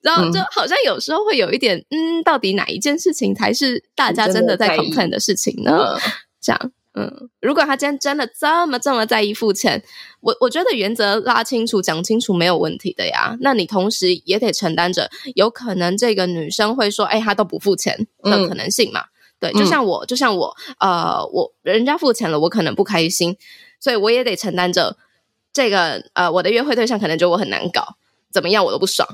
然后就好像有时候会有一点，嗯，到底哪一件事情才是大家真的在 complain 的事情呢？这样。嗯，如果他今天真的这么这么在意付钱，我我觉得原则拉清楚、讲清楚没有问题的呀。那你同时也得承担着有可能这个女生会说：“哎，他都不付钱”的可能性嘛？嗯、对，就像我，就像我，呃，我人家付钱了，我可能不开心，所以我也得承担着这个呃，我的约会对象可能觉得我很难搞，怎么样我都不爽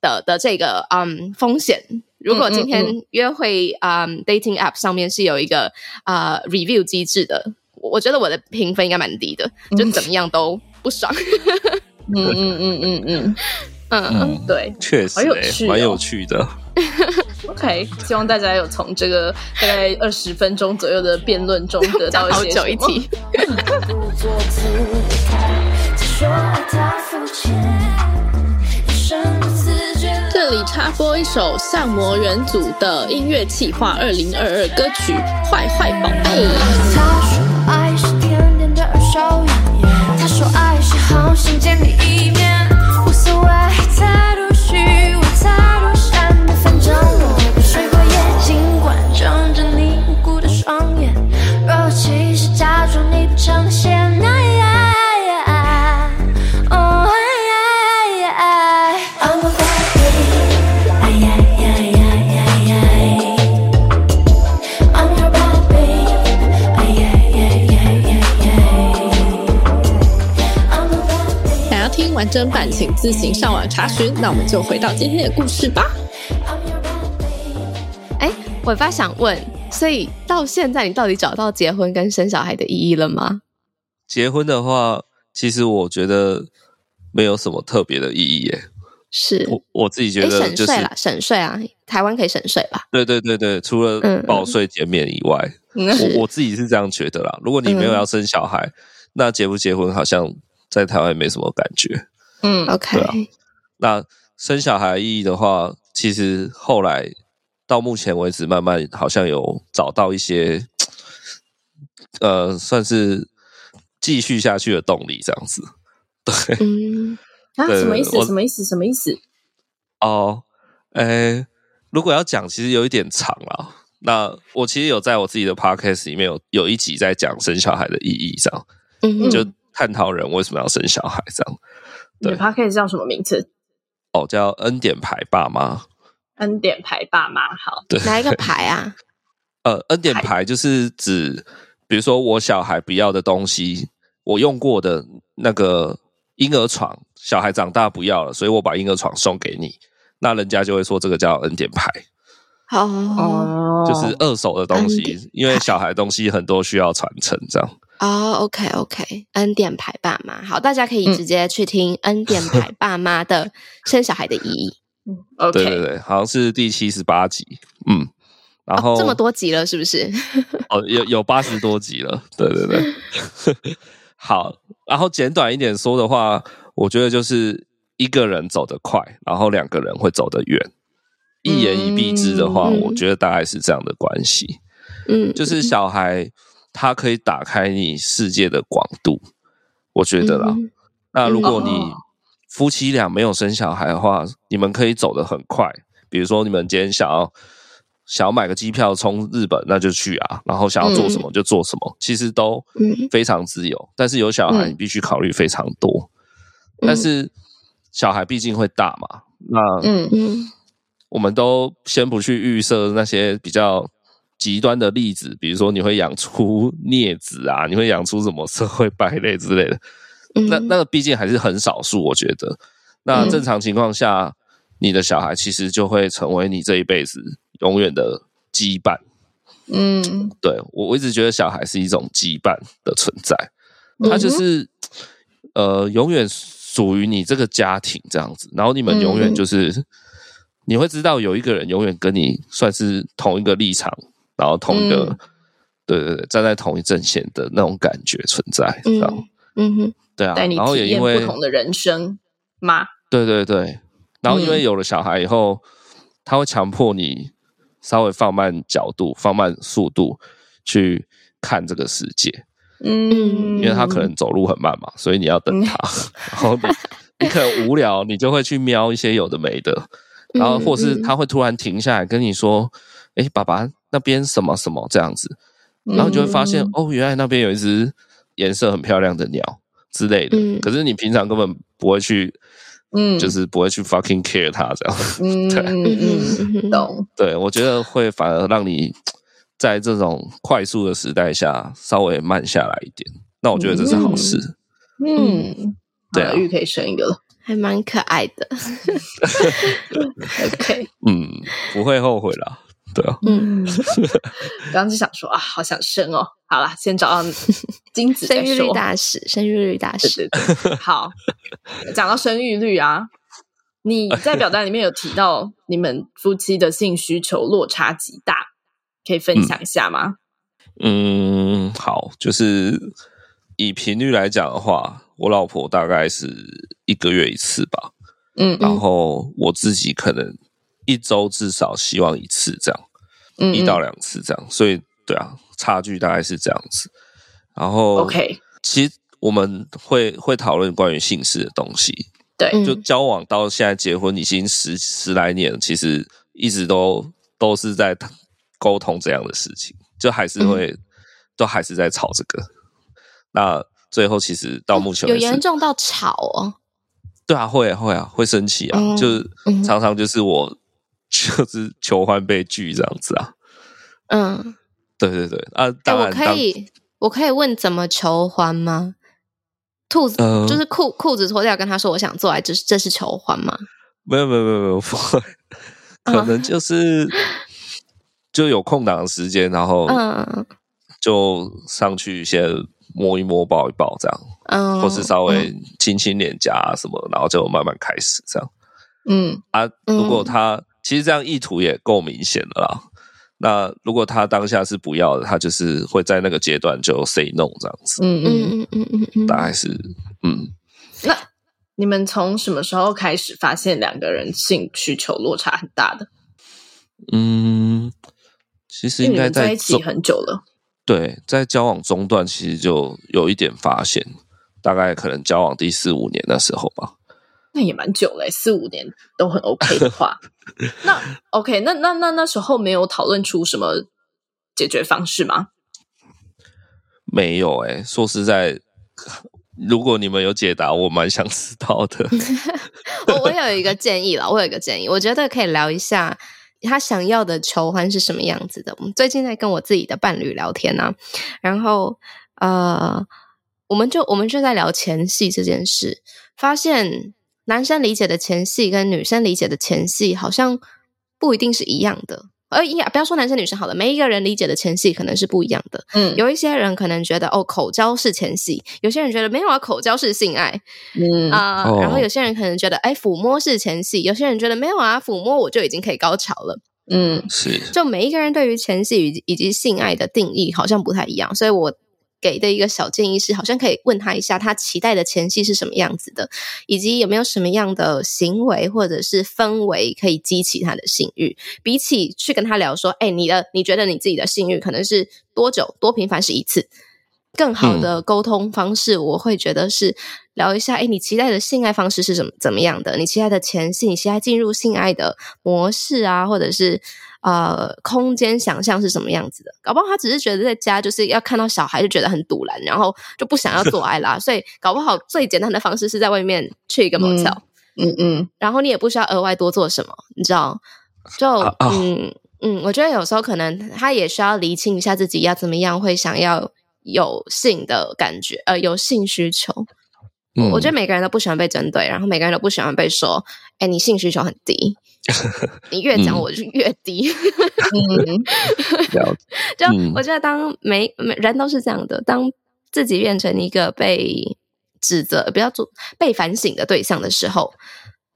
的的这个嗯风险。如果今天约会啊、嗯嗯 um,，dating app 上面是有一个啊、uh, review 机制的，我觉得我的评分应该蛮低的，嗯、就怎么样都不爽。嗯嗯嗯嗯嗯嗯，对，确实、欸，有趣哦、蛮有趣的。OK，希望大家有从这个大概二十分钟左右的辩论中得到一些什么。里插播一首相魔人组的音乐企划二零二二歌曲《坏坏宝贝》。他说爱是甜甜的二手烟，他说爱是好想见你一面，完整版请自行上网查询。那我们就回到今天的故事吧。哎，尾巴想问，所以到现在你到底找到结婚跟生小孩的意义了吗？结婚的话，其实我觉得没有什么特别的意义耶。是我我自己觉得就是省税啦，省税啊，台湾可以省税吧？对对对对，除了报税减免以外，嗯、我 我自己是这样觉得啦。如果你没有要生小孩，嗯、那结不结婚好像在台湾没什么感觉。嗯，OK、啊。那生小孩意义的话，其实后来到目前为止，慢慢好像有找到一些，呃，算是继续下去的动力，这样子。对，嗯。啊，什么意思？什么意思？什么意思？哦，诶，如果要讲，其实有一点长了。那我其实有在我自己的 podcast 里面有有一集在讲生小孩的意义，这样，嗯，就探讨人为什么要生小孩，这样。对，podcast 叫什么名字？哦，叫恩典牌爸妈。恩典牌爸妈，好，对，哪一个牌啊？呃，恩典牌就是指，比如说我小孩不要的东西，我用过的那个。婴儿床，小孩长大不要了，所以我把婴儿床送给你，那人家就会说这个叫恩典牌。哦，就是二手的东西，因为小孩东西很多需要传承，这样。哦，OK OK，恩典牌爸妈，好，大家可以直接去听恩典牌爸妈的生小孩的意义。嗯，OK，对对对，好像是第七十八集，嗯，然后、哦、这么多集了，是不是？哦，有有八十多集了，对对对。好，然后简短一点说的话，我觉得就是一个人走得快，然后两个人会走得远。一言以蔽之的话，嗯、我觉得大概是这样的关系。嗯，就是小孩他可以打开你世界的广度，我觉得啦。嗯、那如果你夫妻俩没有生小孩的话，你们可以走得很快。比如说，你们今天想要。想要买个机票冲日本，那就去啊。然后想要做什么就做什么，嗯、其实都非常自由。但是有小孩，你必须考虑非常多。嗯、但是小孩毕竟会大嘛，那嗯嗯，我们都先不去预设那些比较极端的例子，比如说你会养出孽子啊，你会养出什么社会败类之类的。嗯、那那个毕竟还是很少数，我觉得。那正常情况下，你的小孩其实就会成为你这一辈子。永远的羁绊，嗯，对，我我一直觉得小孩是一种羁绊的存在，他就是、嗯、呃，永远属于你这个家庭这样子，然后你们永远就是、嗯、你会知道有一个人永远跟你算是同一个立场，然后同一个、嗯、对对对，站在同一阵线的那种感觉存在，这样，嗯哼，对啊，然后也因为不同的人生吗？对对对，然后因为有了小孩以后，他会强迫你。稍微放慢角度，放慢速度去看这个世界，嗯，因为他可能走路很慢嘛，所以你要等他。嗯、然后你，你可能无聊，你就会去瞄一些有的没的，然后或是他会突然停下来跟你说：“哎、欸，爸爸，那边什么什么这样子。”然后你就会发现，嗯、哦，原来那边有一只颜色很漂亮的鸟之类的。嗯、可是你平常根本不会去。嗯，就是不会去 fucking care 它这样，嗯，对，嗯嗯，懂。对，我觉得会反而让你在这种快速的时代下稍微慢下来一点，那我觉得这是好事。嗯，嗯对啊，玉可以生一个了，还蛮可爱的。OK，嗯，不会后悔啦。对啊，嗯，刚刚就想说啊，好想生哦。好了，先找到 精子。生育率大使，生育率大使。对对对，好，讲到生育率啊，你在表单里面有提到你们夫妻的性需求落差极大，可以分享一下吗？嗯，嗯，好，就是以频率来讲的话，我老婆大概是一个月一次吧。嗯，嗯，然后我自己可能。一周至少希望一次这样，嗯嗯一到两次这样，所以对啊，差距大概是这样子。然后，OK，其实我们会会讨论关于姓氏的东西，对，就交往到现在结婚已经十十来年，其实一直都都是在沟通这样的事情，就还是会、嗯、都还是在吵这个。那最后其实到目前、哦、有严重到吵哦，对啊，会啊会啊会生气啊，嗯、就是常常就是我。就是求欢被拒这样子啊，嗯，对对对。啊，当然、欸、我可以我可以问怎么求欢吗？兔子、呃、就是裤裤子脱掉，跟他说我想做爱，这是这是求欢吗？没有没有没有没有，可能就是、嗯、就有空档的时间，然后嗯，就上去先摸一摸抱一抱这样，嗯，或是稍微亲亲脸颊什么，然后就慢慢开始这样。嗯。啊，如果他、嗯、其实这样意图也够明显的啦。那如果他当下是不要的，他就是会在那个阶段就 say no 这样子。嗯嗯嗯嗯嗯，大概是嗯。那你们从什么时候开始发现两个人性需求落差很大的？嗯，其实应该在，在一起很久了。对，在交往中段其实就有一点发现，大概可能交往第四五年的时候吧。那也蛮久了，四五年都很 OK 的话，那 OK，那那那那时候没有讨论出什么解决方式吗？没有哎，说实在，如果你们有解答，我蛮想知道的。我我有一个建议啦，我有一个建议，我觉得可以聊一下他想要的求婚是什么样子的。我们最近在跟我自己的伴侣聊天呢、啊，然后呃，我们就我们就在聊前戏这件事，发现。男生理解的前戏跟女生理解的前戏好像不一定是一样的，而也不要说男生女生好了，每一个人理解的前戏可能是不一样的。嗯，有一些人可能觉得哦，口交是前戏，有些人觉得没有啊，口交是性爱。嗯啊，呃哦、然后有些人可能觉得哎，抚摸是前戏，有些人觉得没有啊，抚摸我就已经可以高潮了。嗯，是，就每一个人对于前戏以及以及性爱的定义好像不太一样，所以我。给的一个小建议是，好像可以问他一下，他期待的前戏是什么样子的，以及有没有什么样的行为或者是氛围可以激起他的性欲。比起去跟他聊说，哎，你的你觉得你自己的性欲可能是多久多频繁是一次，更好的沟通方式，我会觉得是聊一下，哎，你期待的性爱方式是什么怎么样的？你期待的前戏，你期待进入性爱的模式啊，或者是。呃，空间想象是什么样子的？搞不好他只是觉得在家就是要看到小孩就觉得很堵然，然后就不想要做爱啦。所以搞不好最简单的方式是在外面去一个 motel，嗯嗯，然后你也不需要额外多做什么，你知道？就嗯嗯，我觉得有时候可能他也需要厘清一下自己要怎么样会想要有性的感觉，呃，有性需求。嗯，我觉得每个人都不喜欢被针对，然后每个人都不喜欢被说，哎，你性需求很低。你越讲我就越低，嗯，就我觉得当每每人都是这样的，当自己变成一个被指责、不要做被反省的对象的时候，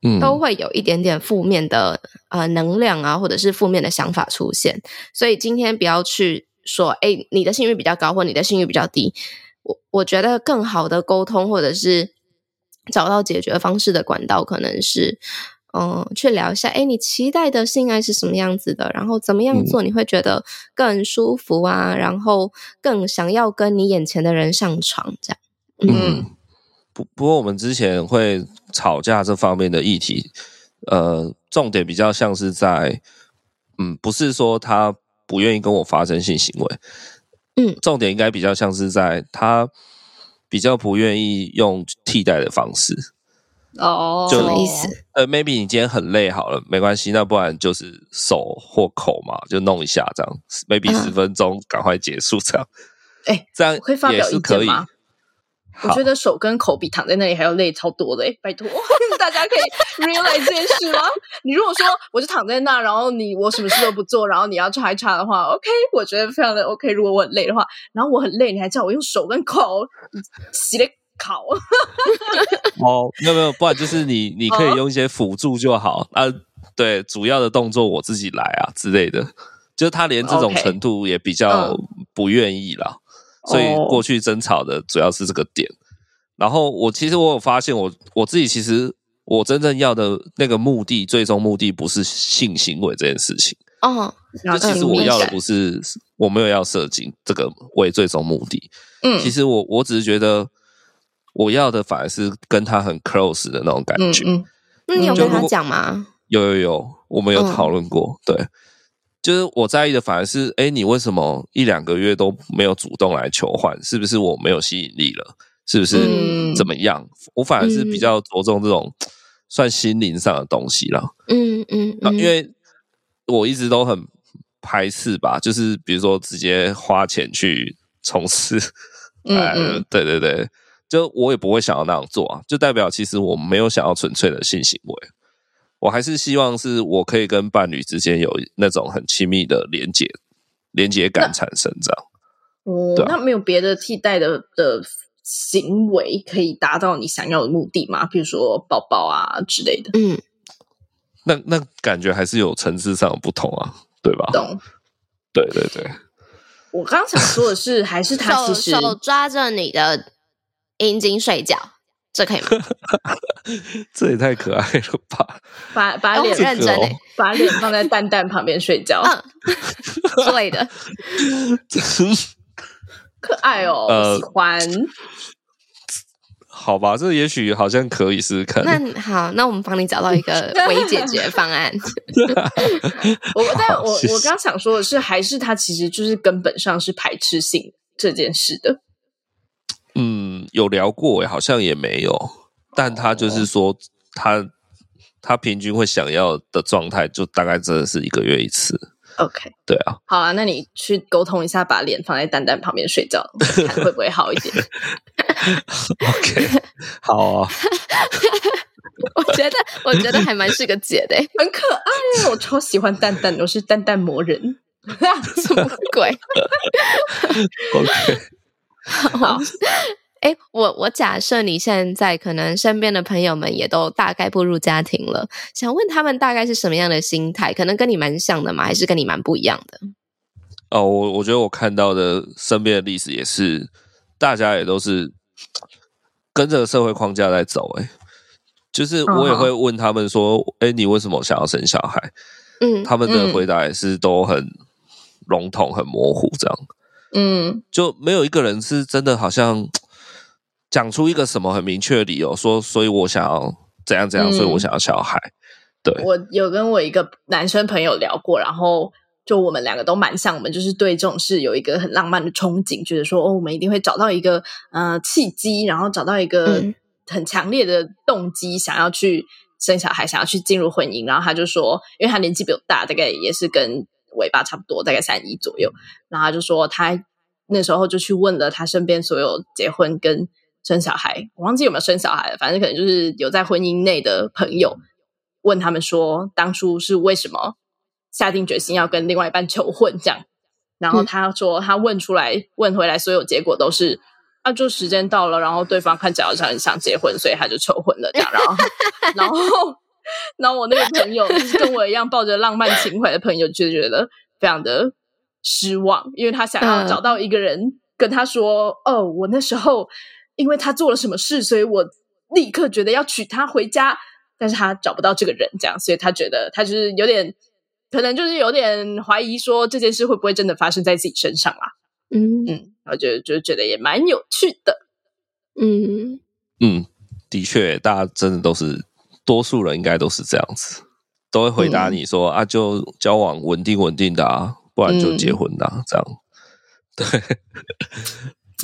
嗯，都会有一点点负面的呃能量啊，或者是负面的想法出现。所以今天不要去说，哎，你的信誉比较高，或你的信誉比较低。我我觉得更好的沟通，或者是找到解决方式的管道，可能是。嗯，去聊一下，哎，你期待的性爱是什么样子的？然后怎么样做你会觉得更舒服啊？嗯、然后更想要跟你眼前的人上床，这样。嗯，嗯不不过我们之前会吵架这方面的议题，呃，重点比较像是在，嗯，不是说他不愿意跟我发生性行为，嗯，重点应该比较像是在他比较不愿意用替代的方式。哦，什么意思？呃，maybe 你今天很累，好了，没关系，那不然就是手或口嘛，就弄一下这样，maybe 十分钟，赶快结束这样。哎、嗯，这样可以发表意见吗？我觉得手跟口比躺在那里还要累超多的，哎，拜托，大家可以 realize 这件事吗？你如果说我就躺在那，然后你我什么事都不做，然后你要插一插的话，OK，我觉得非常的 OK。如果我很累的话，然后我很累，你还叫我用手跟口洗嘞。考 哦，没有没有，不然就是你你可以用一些辅助就好啊。对，主要的动作我自己来啊之类的。就是他连这种程度也比较不愿意啦，所以过去争吵的主要是这个点。然后我其实我有发现我，我我自己其实我真正要的那个目的，最终目的不是性行为这件事情。哦，就其实我要的不是我没有要射精这个为最终目的。嗯，其实我我只是觉得。我要的反而是跟他很 close 的那种感觉。嗯，那、嗯、你有跟他讲吗？有有有，我们有讨论过。嗯、对，就是我在意的反而是，哎，你为什么一两个月都没有主动来求换？是不是我没有吸引力了？是不是怎么样？嗯、我反而是比较着重这种算心灵上的东西了。嗯嗯，嗯因为我一直都很排斥吧，就是比如说直接花钱去从事。嗯嗯、呃，对对对。就我也不会想要那样做啊，就代表其实我没有想要纯粹的性行为，我还是希望是我可以跟伴侣之间有那种很亲密的连接、连接感产生这样。哦，那没有别的替代的的行为可以达到你想要的目的吗？比如说抱抱啊之类的。嗯，那那感觉还是有层次上的不同啊，对吧？懂。对对对。我刚想说的是，还是他其实手，手抓着你的阴茎睡觉，这可以吗？这也太可爱了吧！把把脸认真、欸，把脸放在蛋蛋旁边睡觉，嗯，之类的，可爱哦，呃、喜欢。好吧，这也许好像可以试试看。那好，那我们帮你找到一个微解决方案。我但我我刚想说的是，还是他其实就是根本上是排斥性这件事的。嗯，有聊过，好像也没有。但他就是说，他他平均会想要的状态，就大概真的是一个月一次。OK，对啊。好啊，那你去沟通一下，把脸放在蛋蛋旁边睡觉，看 会不会好一点。OK，好啊。我觉得，我觉得还蛮是个姐的，很可爱。我超喜欢蛋蛋，我是蛋蛋魔人。什么鬼？OK，好。哎，我我假设你现在可能身边的朋友们也都大概步入家庭了，想问他们大概是什么样的心态？可能跟你蛮像的吗？还是跟你蛮不一样的？哦，我我觉得我看到的身边的例子也是，大家也都是跟着社会框架在走。哎，就是我也会问他们说：“哎，你为什么想要生小孩？”嗯，他们的回答也是都很笼统、很模糊，这样。嗯，就没有一个人是真的好像。讲出一个什么很明确的理由，说，所以我想要怎样怎样，所以我想要小孩。嗯、对，我有跟我一个男生朋友聊过，然后就我们两个都蛮像，我们就是对这种事有一个很浪漫的憧憬，觉得说哦，我们一定会找到一个呃契机，然后找到一个很强烈的动机，想要去生小孩，想要去进入婚姻。然后他就说，因为他年纪比我大，大概也是跟尾巴差不多，大概三一左右。然后他就说，他那时候就去问了他身边所有结婚跟生小孩，我忘记有没有生小孩了。反正可能就是有在婚姻内的朋友问他们说，当初是为什么下定决心要跟另外一半求婚这样。然后他说，他问出来、嗯、问回来，所有结果都是啊，就时间到了，然后对方看起来好像很想结婚，所以他就求婚了这样。然后，然后，然后我那个朋友就是跟我一样抱着浪漫情怀的朋友，就觉得非常的失望，因为他想要找到一个人跟他说：“嗯、哦，我那时候。”因为他做了什么事，所以我立刻觉得要娶她回家，但是他找不到这个人，这样，所以他觉得他就是有点，可能就是有点怀疑，说这件事会不会真的发生在自己身上啊？嗯嗯，我觉得就觉得也蛮有趣的，嗯嗯，的确，大家真的都是多数人应该都是这样子，都会回答你说、嗯、啊，就交往稳定稳定的啊，不然就结婚的、啊嗯、这样，对。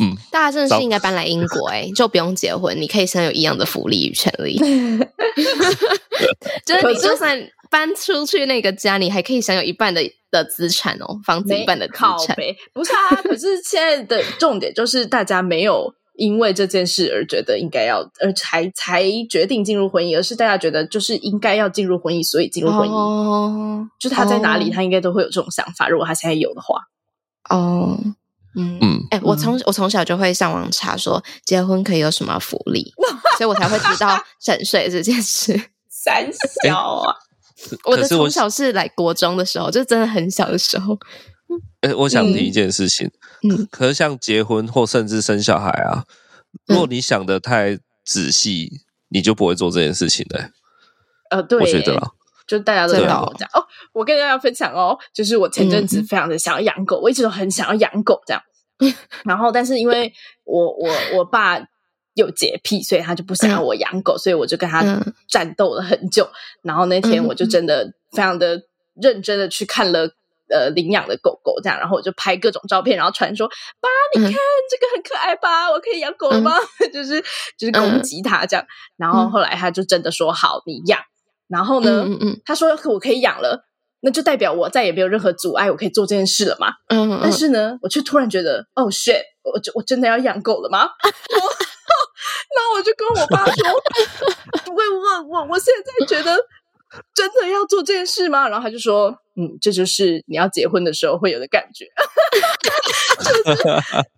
嗯，大家真的是应该搬来英国哎、欸，就不用结婚，你可以享有一样的福利与权利。就是你就算搬出去那个家，你还可以享有一半的的资产哦，房子一半的资产。不是啊，可是现在的重点就是大家没有因为这件事而觉得应该要，而才才决定进入婚姻，而是大家觉得就是应该要进入婚姻，所以进入婚姻。哦，就是他在哪里，他应该都会有这种想法。如果他现在有的话，哦。嗯嗯，哎、欸，我从我从小就会上网查说结婚可以有什么福利，所以我才会知道省税这件事。三小啊，欸、我的从小是来国中的时候，就真的很小的时候。哎、欸，我想提一件事情，嗯，可是像结婚或甚至生小孩啊，如果你想的太仔细，你就不会做这件事情的、欸。呃，对，我觉得啦。就大家都跟我讲哦，我跟大家分享哦，就是我前阵子非常的想要养狗，嗯、我一直都很想要养狗这样。然后，但是因为我我我爸有洁癖，所以他就不想要我养狗，嗯、所以我就跟他战斗了很久。嗯、然后那天我就真的非常的认真的去看了呃领养的狗狗，这样，然后我就拍各种照片，然后传说爸，你看、嗯、这个很可爱吧？我可以养狗了吗？嗯、就是就是攻击他这样。然后后来他就真的说好，你养。然后呢，嗯嗯，他说我可以养了，那就代表我再也没有任何阻碍，我可以做这件事了嘛。嗯，嗯，但是呢，我却突然觉得，哦，shit，我我真的要养狗了吗？那我就跟我爸说，我我我我现在觉得真的要做这件事吗？然后他就说，嗯，这就是你要结婚的时候会有的感觉。就是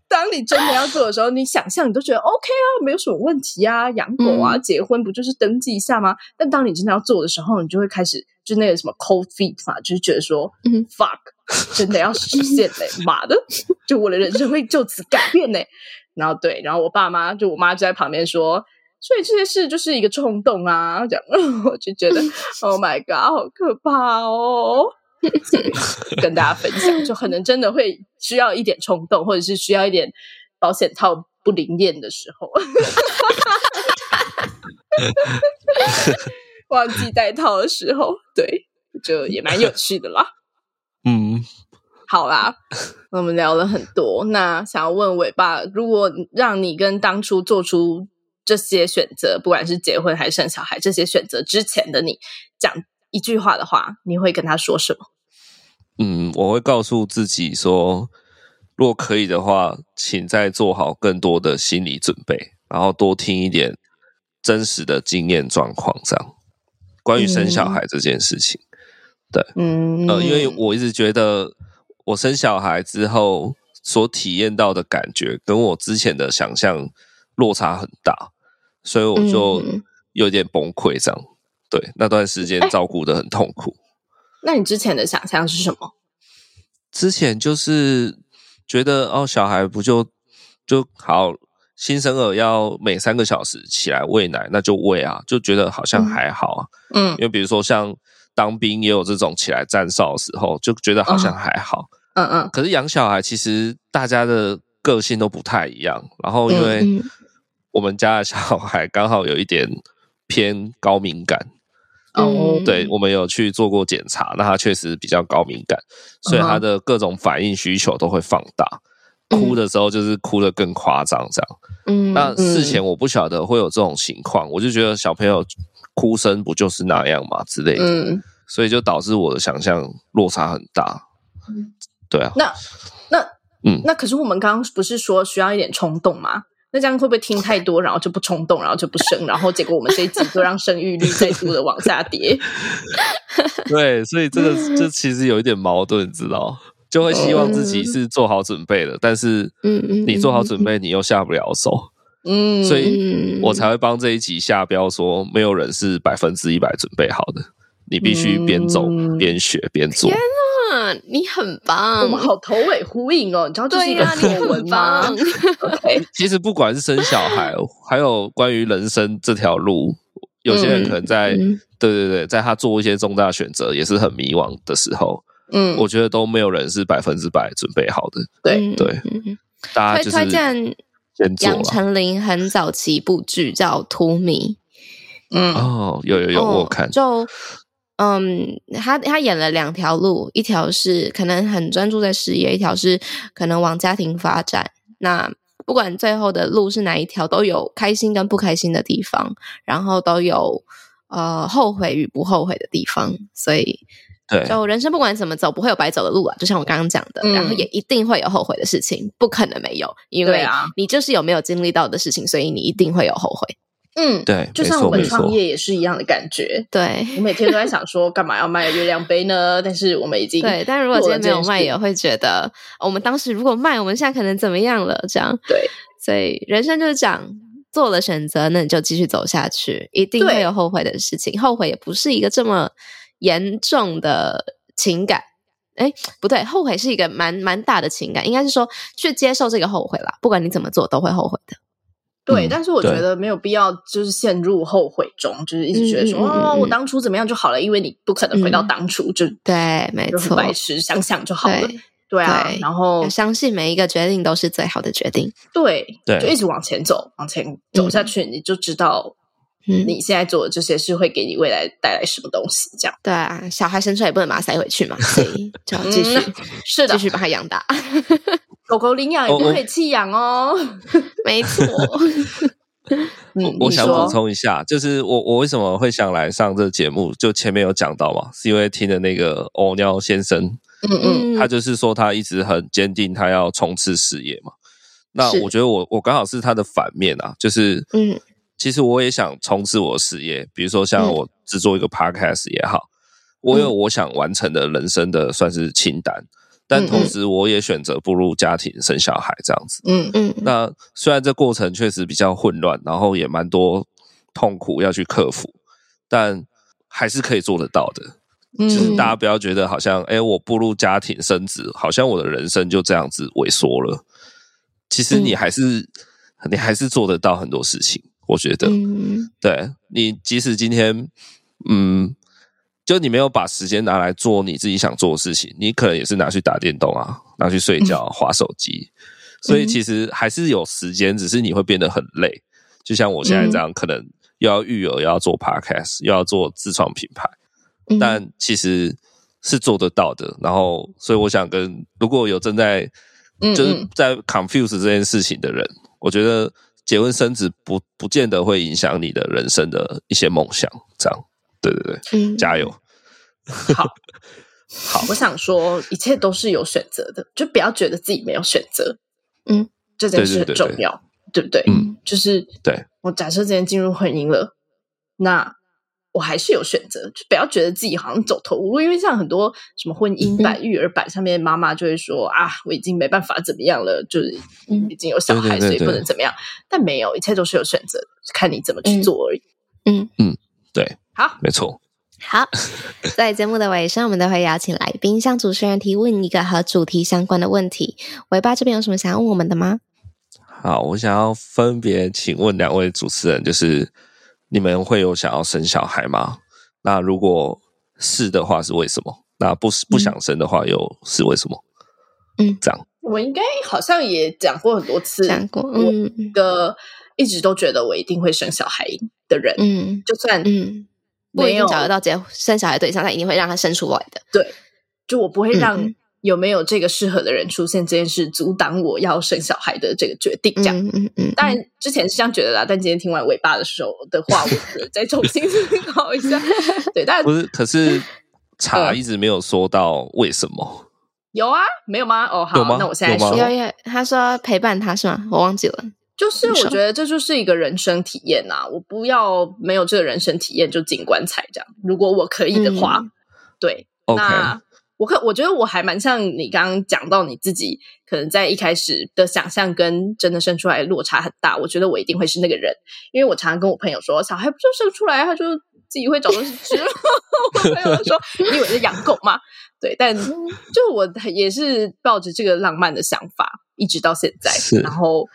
当你真的要做的时候，你想象你都觉得 OK 啊，没有什么问题啊，养狗啊，嗯、结婚不就是登记一下吗？但当你真的要做的时候，你就会开始就那个什么 cold feet 嘛，就是觉得说，嗯，fuck，真的要实现嘞，妈的，就我的人生会就此改变呢。然后对，然后我爸妈就我妈就在旁边说，所以这些事就是一个冲动啊，这样，我就觉得，Oh my god，好可怕哦。跟大家分享，就可能真的会需要一点冲动，或者是需要一点保险套不灵验的时候。忘记带套的时候，对，就也蛮有趣的啦。嗯，好啦，我们聊了很多。那想要问尾巴，如果让你跟当初做出这些选择，不管是结婚还是生小孩，这些选择之前的你，讲一句话的话，你会跟他说什么？嗯，我会告诉自己说，如果可以的话，请再做好更多的心理准备，然后多听一点。真实的经验状况，这样关于生小孩这件事情，嗯、对，嗯，呃，因为我一直觉得我生小孩之后所体验到的感觉，跟我之前的想象落差很大，所以我就有点崩溃。这样，嗯、对，那段时间照顾得很痛苦。欸、那你之前的想象是什么？之前就是觉得哦，小孩不就就好。新生儿要每三个小时起来喂奶，那就喂啊，就觉得好像还好啊。嗯，因为比如说像当兵也有这种起来站哨的时候，就觉得好像还好。嗯嗯。可是养小孩其实大家的个性都不太一样，然后因为我们家的小孩刚好有一点偏高敏感。哦，对，我们有去做过检查，那他确实比较高敏感，所以他的各种反应需求都会放大。哭的时候就是哭的更夸张，这样。嗯，那事前我不晓得会有这种情况，嗯、我就觉得小朋友哭声不就是那样嘛之类的，嗯，所以就导致我的想象落差很大。嗯，对啊。那那嗯，那可是我们刚刚不是说需要一点冲动吗？那这样会不会听太多，然后就不冲动，然后就不生，然后结果我们这一集就让生育率再度的往下跌？对，所以这个这其实有一点矛盾，你知道。就会希望自己是做好准备的，嗯、但是，你做好准备，你又下不了手，嗯，所以我才会帮这一集下标说，没有人是百分之一百准备好的，你必须边走边学边做。天啊，你很棒，我们好头尾呼应哦，你知道这是一个作文吗？OK，其实不管是生小孩，还有关于人生这条路，有些人可能在，嗯、对对对，在他做一些重大选择，也是很迷惘的时候。嗯，我觉得都没有人是百分之百准备好的。对。对，大家就是推荐杨丞琳很早期一部剧叫《荼蘼》。嗯，哦，有有有，我看。就嗯，他他演了两条路，一条是可能很专注在事业，一条是可能往家庭发展。那不管最后的路是哪一条，都有开心跟不开心的地方，然后都有呃后悔与不后悔的地方，所以。对，就人生不管怎么走，不会有白走的路啊。就像我刚刚讲的，嗯、然后也一定会有后悔的事情，不可能没有，因为你就是有没有经历到的事情，所以你一定会有后悔。嗯，对，就像我们创业也是一样的感觉。对，我每天都在想说，干嘛要卖月亮杯呢？但是我们已经对，但是如果今天没有卖，也会觉得我们当时如果卖，我们现在可能怎么样了？这样对，所以人生就是这样，做了选择，那你就继续走下去，一定会有后悔的事情。后悔也不是一个这么。严重的情感，哎，不对，后悔是一个蛮蛮大的情感，应该是说去接受这个后悔啦。不管你怎么做，都会后悔的。对，嗯、但是我觉得没有必要就是陷入后悔中，就是一直觉得说、嗯、哦，我当初怎么样就好了，因为你不可能回到当初，嗯、就对，没错，白痴想想就好了。对，对啊，对然后相信每一个决定都是最好的决定。对，对，就一直往前走，往前走下去，嗯、你就知道。嗯，你现在做的这些是会给你未来带来什么东西？这样对啊，小孩生出来也不能把它塞回去嘛，所以 就要继续、嗯、是的，继续把它养大。狗狗领养也不可以弃养哦，没错。我我想补充一下，就是我我为什么会想来上这个节目？就前面有讲到嘛，是因为听了那个欧尿先生，嗯嗯，他就是说他一直很坚定，他要冲刺事业嘛。那我觉得我我刚好是他的反面啊，就是嗯。其实我也想冲刺我的事业，比如说像我制作一个 podcast 也好，嗯、我有我想完成的人生的算是清单，嗯、但同时我也选择步入家庭生小孩这样子。嗯嗯。那虽然这过程确实比较混乱，然后也蛮多痛苦要去克服，但还是可以做得到的。就是大家不要觉得好像，哎、欸，我步入家庭生子，好像我的人生就这样子萎缩了。其实你还是、嗯、你还是做得到很多事情。我觉得，嗯、对你，即使今天，嗯，就你没有把时间拿来做你自己想做的事情，你可能也是拿去打电动啊，拿去睡觉、滑手机。嗯、所以其实还是有时间，只是你会变得很累。就像我现在这样，可能又要育儿，又要做 podcast，又要做自创品牌。但其实是做得到的，然后，所以我想跟如果有正在就是在 confuse 这件事情的人，我觉得结婚生子不不见得会影响你的人生的一些梦想，这样，对对对，嗯、加油，好，好，我想说，一切都是有选择的，就不要觉得自己没有选择，嗯，这件事很重要，对，对，对，对不对？嗯，就是对。我假设今天进入婚姻了，那。我还是有选择，就不要觉得自己好像走投无路，因为像很多什么婚姻版、育儿版上面，妈妈就会说啊，我已经没办法怎么样了，就是已经有小孩，所以不能怎么样。但没有，一切都是有选择，看你怎么去做而已。嗯嗯，对，好，没错。好，在节目的尾声，我们都会邀请来宾向主持人提问一个和主题相关的问题。尾巴这边有什么想要问我们的吗？好，我想要分别请问两位主持人，就是。你们会有想要生小孩吗？那如果是的话，是为什么？那不是不想生的话，又是为什么？嗯，这样我应该好像也讲过很多次，讲过。嗯，一个一直都觉得我一定会生小孩的人，嗯，就算嗯没有找得到结生小孩对象，他一定会让他生出来的。对，就我不会让、嗯。有没有这个适合的人出现这件事，阻挡我要生小孩的这个决定？这样，嗯嗯嗯。当然之前是这样觉得啦，但今天听完尾巴的时候的话，我再重新思考一下。对，但不是，可是茶一直没有说到为什么？嗯、有啊，没有吗？哦，好，那我现在说，有有，他说陪伴他是吗？我忘记了。就是我觉得这就是一个人生体验呐、啊，我不要没有这个人生体验就进棺材这样。如果我可以的话，嗯、对，okay. 那。我可我觉得我还蛮像你刚刚讲到你自己，可能在一开始的想象跟真的生出来落差很大。我觉得我一定会是那个人，因为我常常跟我朋友说，小孩不就生出来，他就自己会找东西吃。我朋友说，你以为是养狗吗？对，但就我也是抱着这个浪漫的想法，一直到现在。然后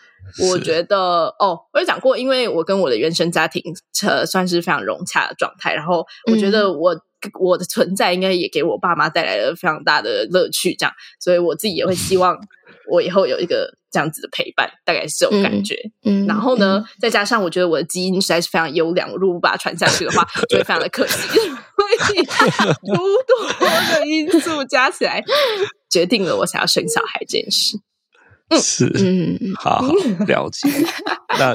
我觉得，哦，我有讲过，因为我跟我的原生家庭呃算是非常融洽的状态，然后我觉得我。嗯我的存在应该也给我爸妈带来了非常大的乐趣，这样，所以我自己也会希望 我以后有一个这样子的陪伴，大概是这种感觉。嗯，然后呢，嗯、再加上我觉得我的基因实在是非常优良，如果不把它传下去的话，就会非常的可惜。所以，诸多的因素加起来，决定了我想要生小孩这件事。嗯，是，嗯，好，好了解。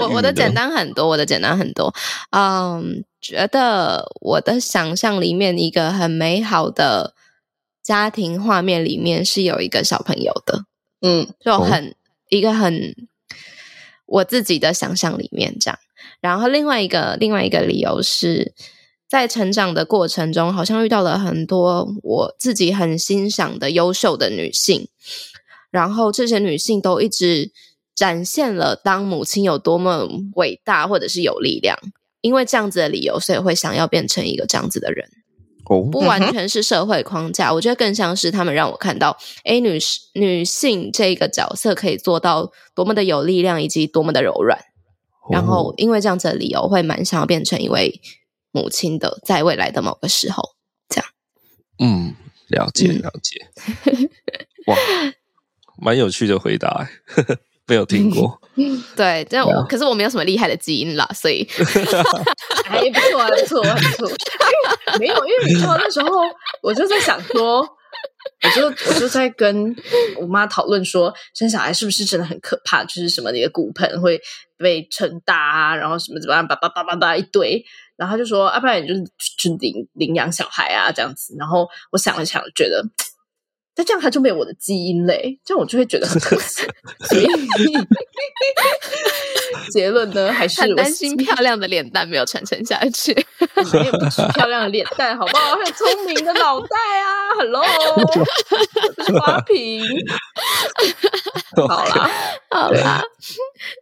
我我的简单很多，我的简单很多，嗯。觉得我的想象里面一个很美好的家庭画面里面是有一个小朋友的，嗯，就很、哦、一个很我自己的想象里面这样。然后另外一个另外一个理由是在成长的过程中，好像遇到了很多我自己很欣赏的优秀的女性，然后这些女性都一直展现了当母亲有多么伟大或者是有力量。因为这样子的理由，所以会想要变成一个这样子的人。哦，不完全是社会框架，我觉得更像是他们让我看到，哎，女女性这个角色可以做到多么的有力量，以及多么的柔软。然后，因为这样子的理由，会蛮想要变成一位母亲的，在未来的某个时候，这样。嗯，了解了解。嗯、哇，蛮有趣的回答。没有听过，对，但我可是我没有什么厉害的基因啦，所以还 不错，啊不错，还不错。没有，因为你说那时候，我就在想说，我就我就在跟我妈讨论说，生小孩是不是真的很可怕？就是什么你的骨盆会被撑大啊，然后什么怎么样，叭叭叭叭叭一堆，然后他就说，啊，不然你就是去领领养小孩啊，这样子。然后我想了想，觉得。那这样他就没有我的基因嘞，这样我就会觉得很可惜。所以 结论呢，还是很担心漂亮的脸蛋没有传承下去。没有不止漂 亮的脸蛋，好不好？还有聪明的脑袋啊！Hello，这是花瓶。好啦，好啦，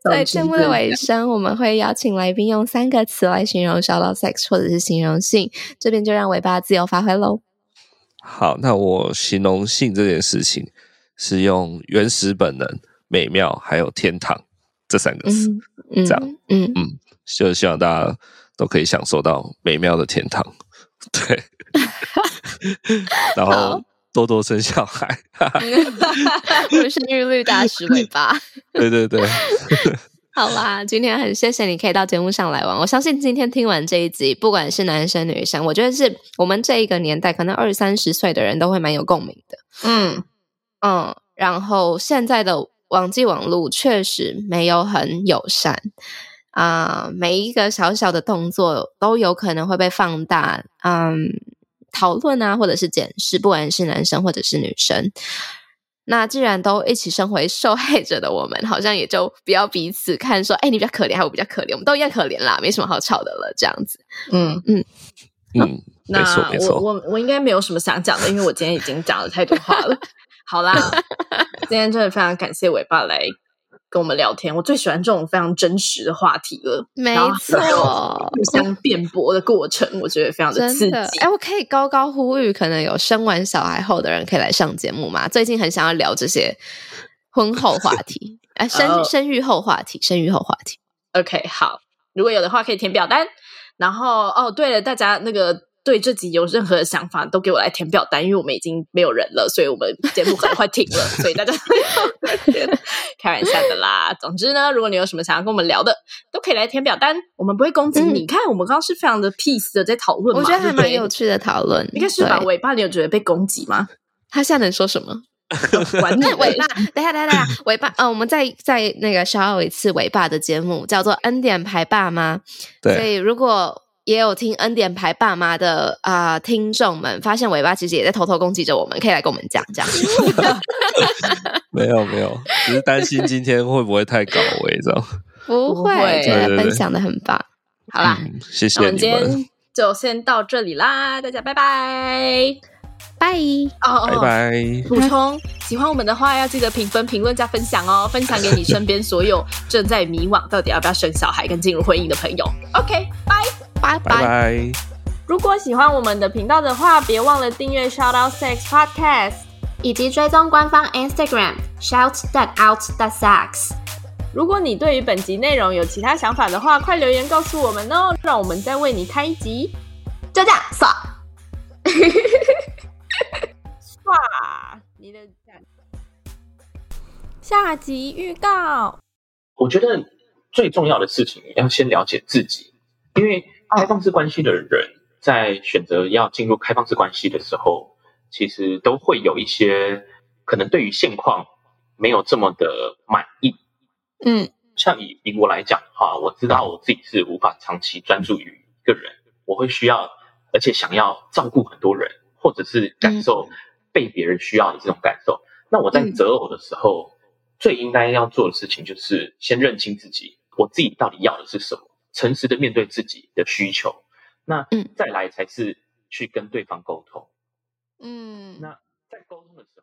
在节目的尾声，我们会邀请来宾用三个词来形容小老 sex，或者是形容性。这边就让尾巴自由发挥喽。好，那我形容性这件事情是用原始本能、美妙还有天堂这三个词，嗯、这样，嗯。嗯，就希望大家都可以享受到美妙的天堂，对，然后多多生小孩，我们生育率大师尾巴，对对对。好啦，今天很谢谢你可以到节目上来玩。我相信今天听完这一集，不管是男生女生，我觉得是我们这一个年代，可能二三十岁的人都会蛮有共鸣的。嗯嗯，然后现在的网际网络确实没有很友善啊、呃，每一个小小的动作都有可能会被放大，嗯，讨论啊，或者是检视，不管是男生或者是女生。那既然都一起身为受害者的我们，好像也就不要彼此看说，哎，你比较可怜，还我比较可怜，我们都一样可怜啦，没什么好吵的了，这样子。嗯嗯嗯，没错没错。我我我应该没有什么想讲的，因为我今天已经讲了太多话了。好啦，今天真的非常感谢尾巴来。跟我们聊天，我最喜欢这种非常真实的话题了。没错，互相辩驳的过程，我觉得非常的刺激。哎，我可以高高呼吁，可能有生完小孩后的人可以来上节目吗？最近很想要聊这些婚后话题，哎，生、oh. 生育后话题，生育后话题。OK，好，如果有的话可以填表单。然后，哦，对了，大家那个。对这集有任何的想法，都给我来填表单，因为我们已经没有人了，所以我们节目可能快停了，所以大家 开玩笑的啦。总之呢，如果你有什么想要跟我们聊的，都可以来填表单，我们不会攻击你。嗯、看，我们刚刚是非常的 peace 的在讨论，我觉得还蛮有趣的讨论。应该是吧？尾巴，你有觉得被攻击吗？他现在能说什么？管你尾巴，等下等下等下，尾巴，呃，我们再再那个稍有一次尾巴的节目，叫做恩典牌爸妈。对，所以如果。也有听恩典牌爸妈的啊、呃，听众们发现尾巴其实也在偷偷攻击着我们，可以来跟我们讲讲。没有没有，只是担心今天会不会太高危，这样不会，觉得分享的很棒。好啦，嗯、谢谢你们。我们今天就先到这里啦，大家拜拜，拜哦，拜拜。补充，喜欢我们的话要记得评分、评论加分享哦，分享给你身边所有正在迷惘到底要不要生小孩跟进入婚姻的朋友。OK，拜。拜拜！如果喜欢我们的频道的话，别忘了订阅 Shout Out Sex Podcast，以及追踪官方 Instagram Shout That Out That Sex。如果你对于本集内容有其他想法的话，快留言告诉我们哦，让我们再为你开一集。就这样，刷，刷你的下集预告。我觉得最重要的事情要先了解自己，因为。开放式关系的人在选择要进入开放式关系的时候，其实都会有一些可能对于现况没有这么的满意。嗯，像以以我来讲的话，我知道我自己是无法长期专注于一个人，我会需要，而且想要照顾很多人，或者是感受被别人需要的这种感受。那我在择偶的时候，最应该要做的事情就是先认清自己，我自己到底要的是什么。诚实的面对自己的需求，那再来才是去跟对方沟通。嗯，那在沟通的时候。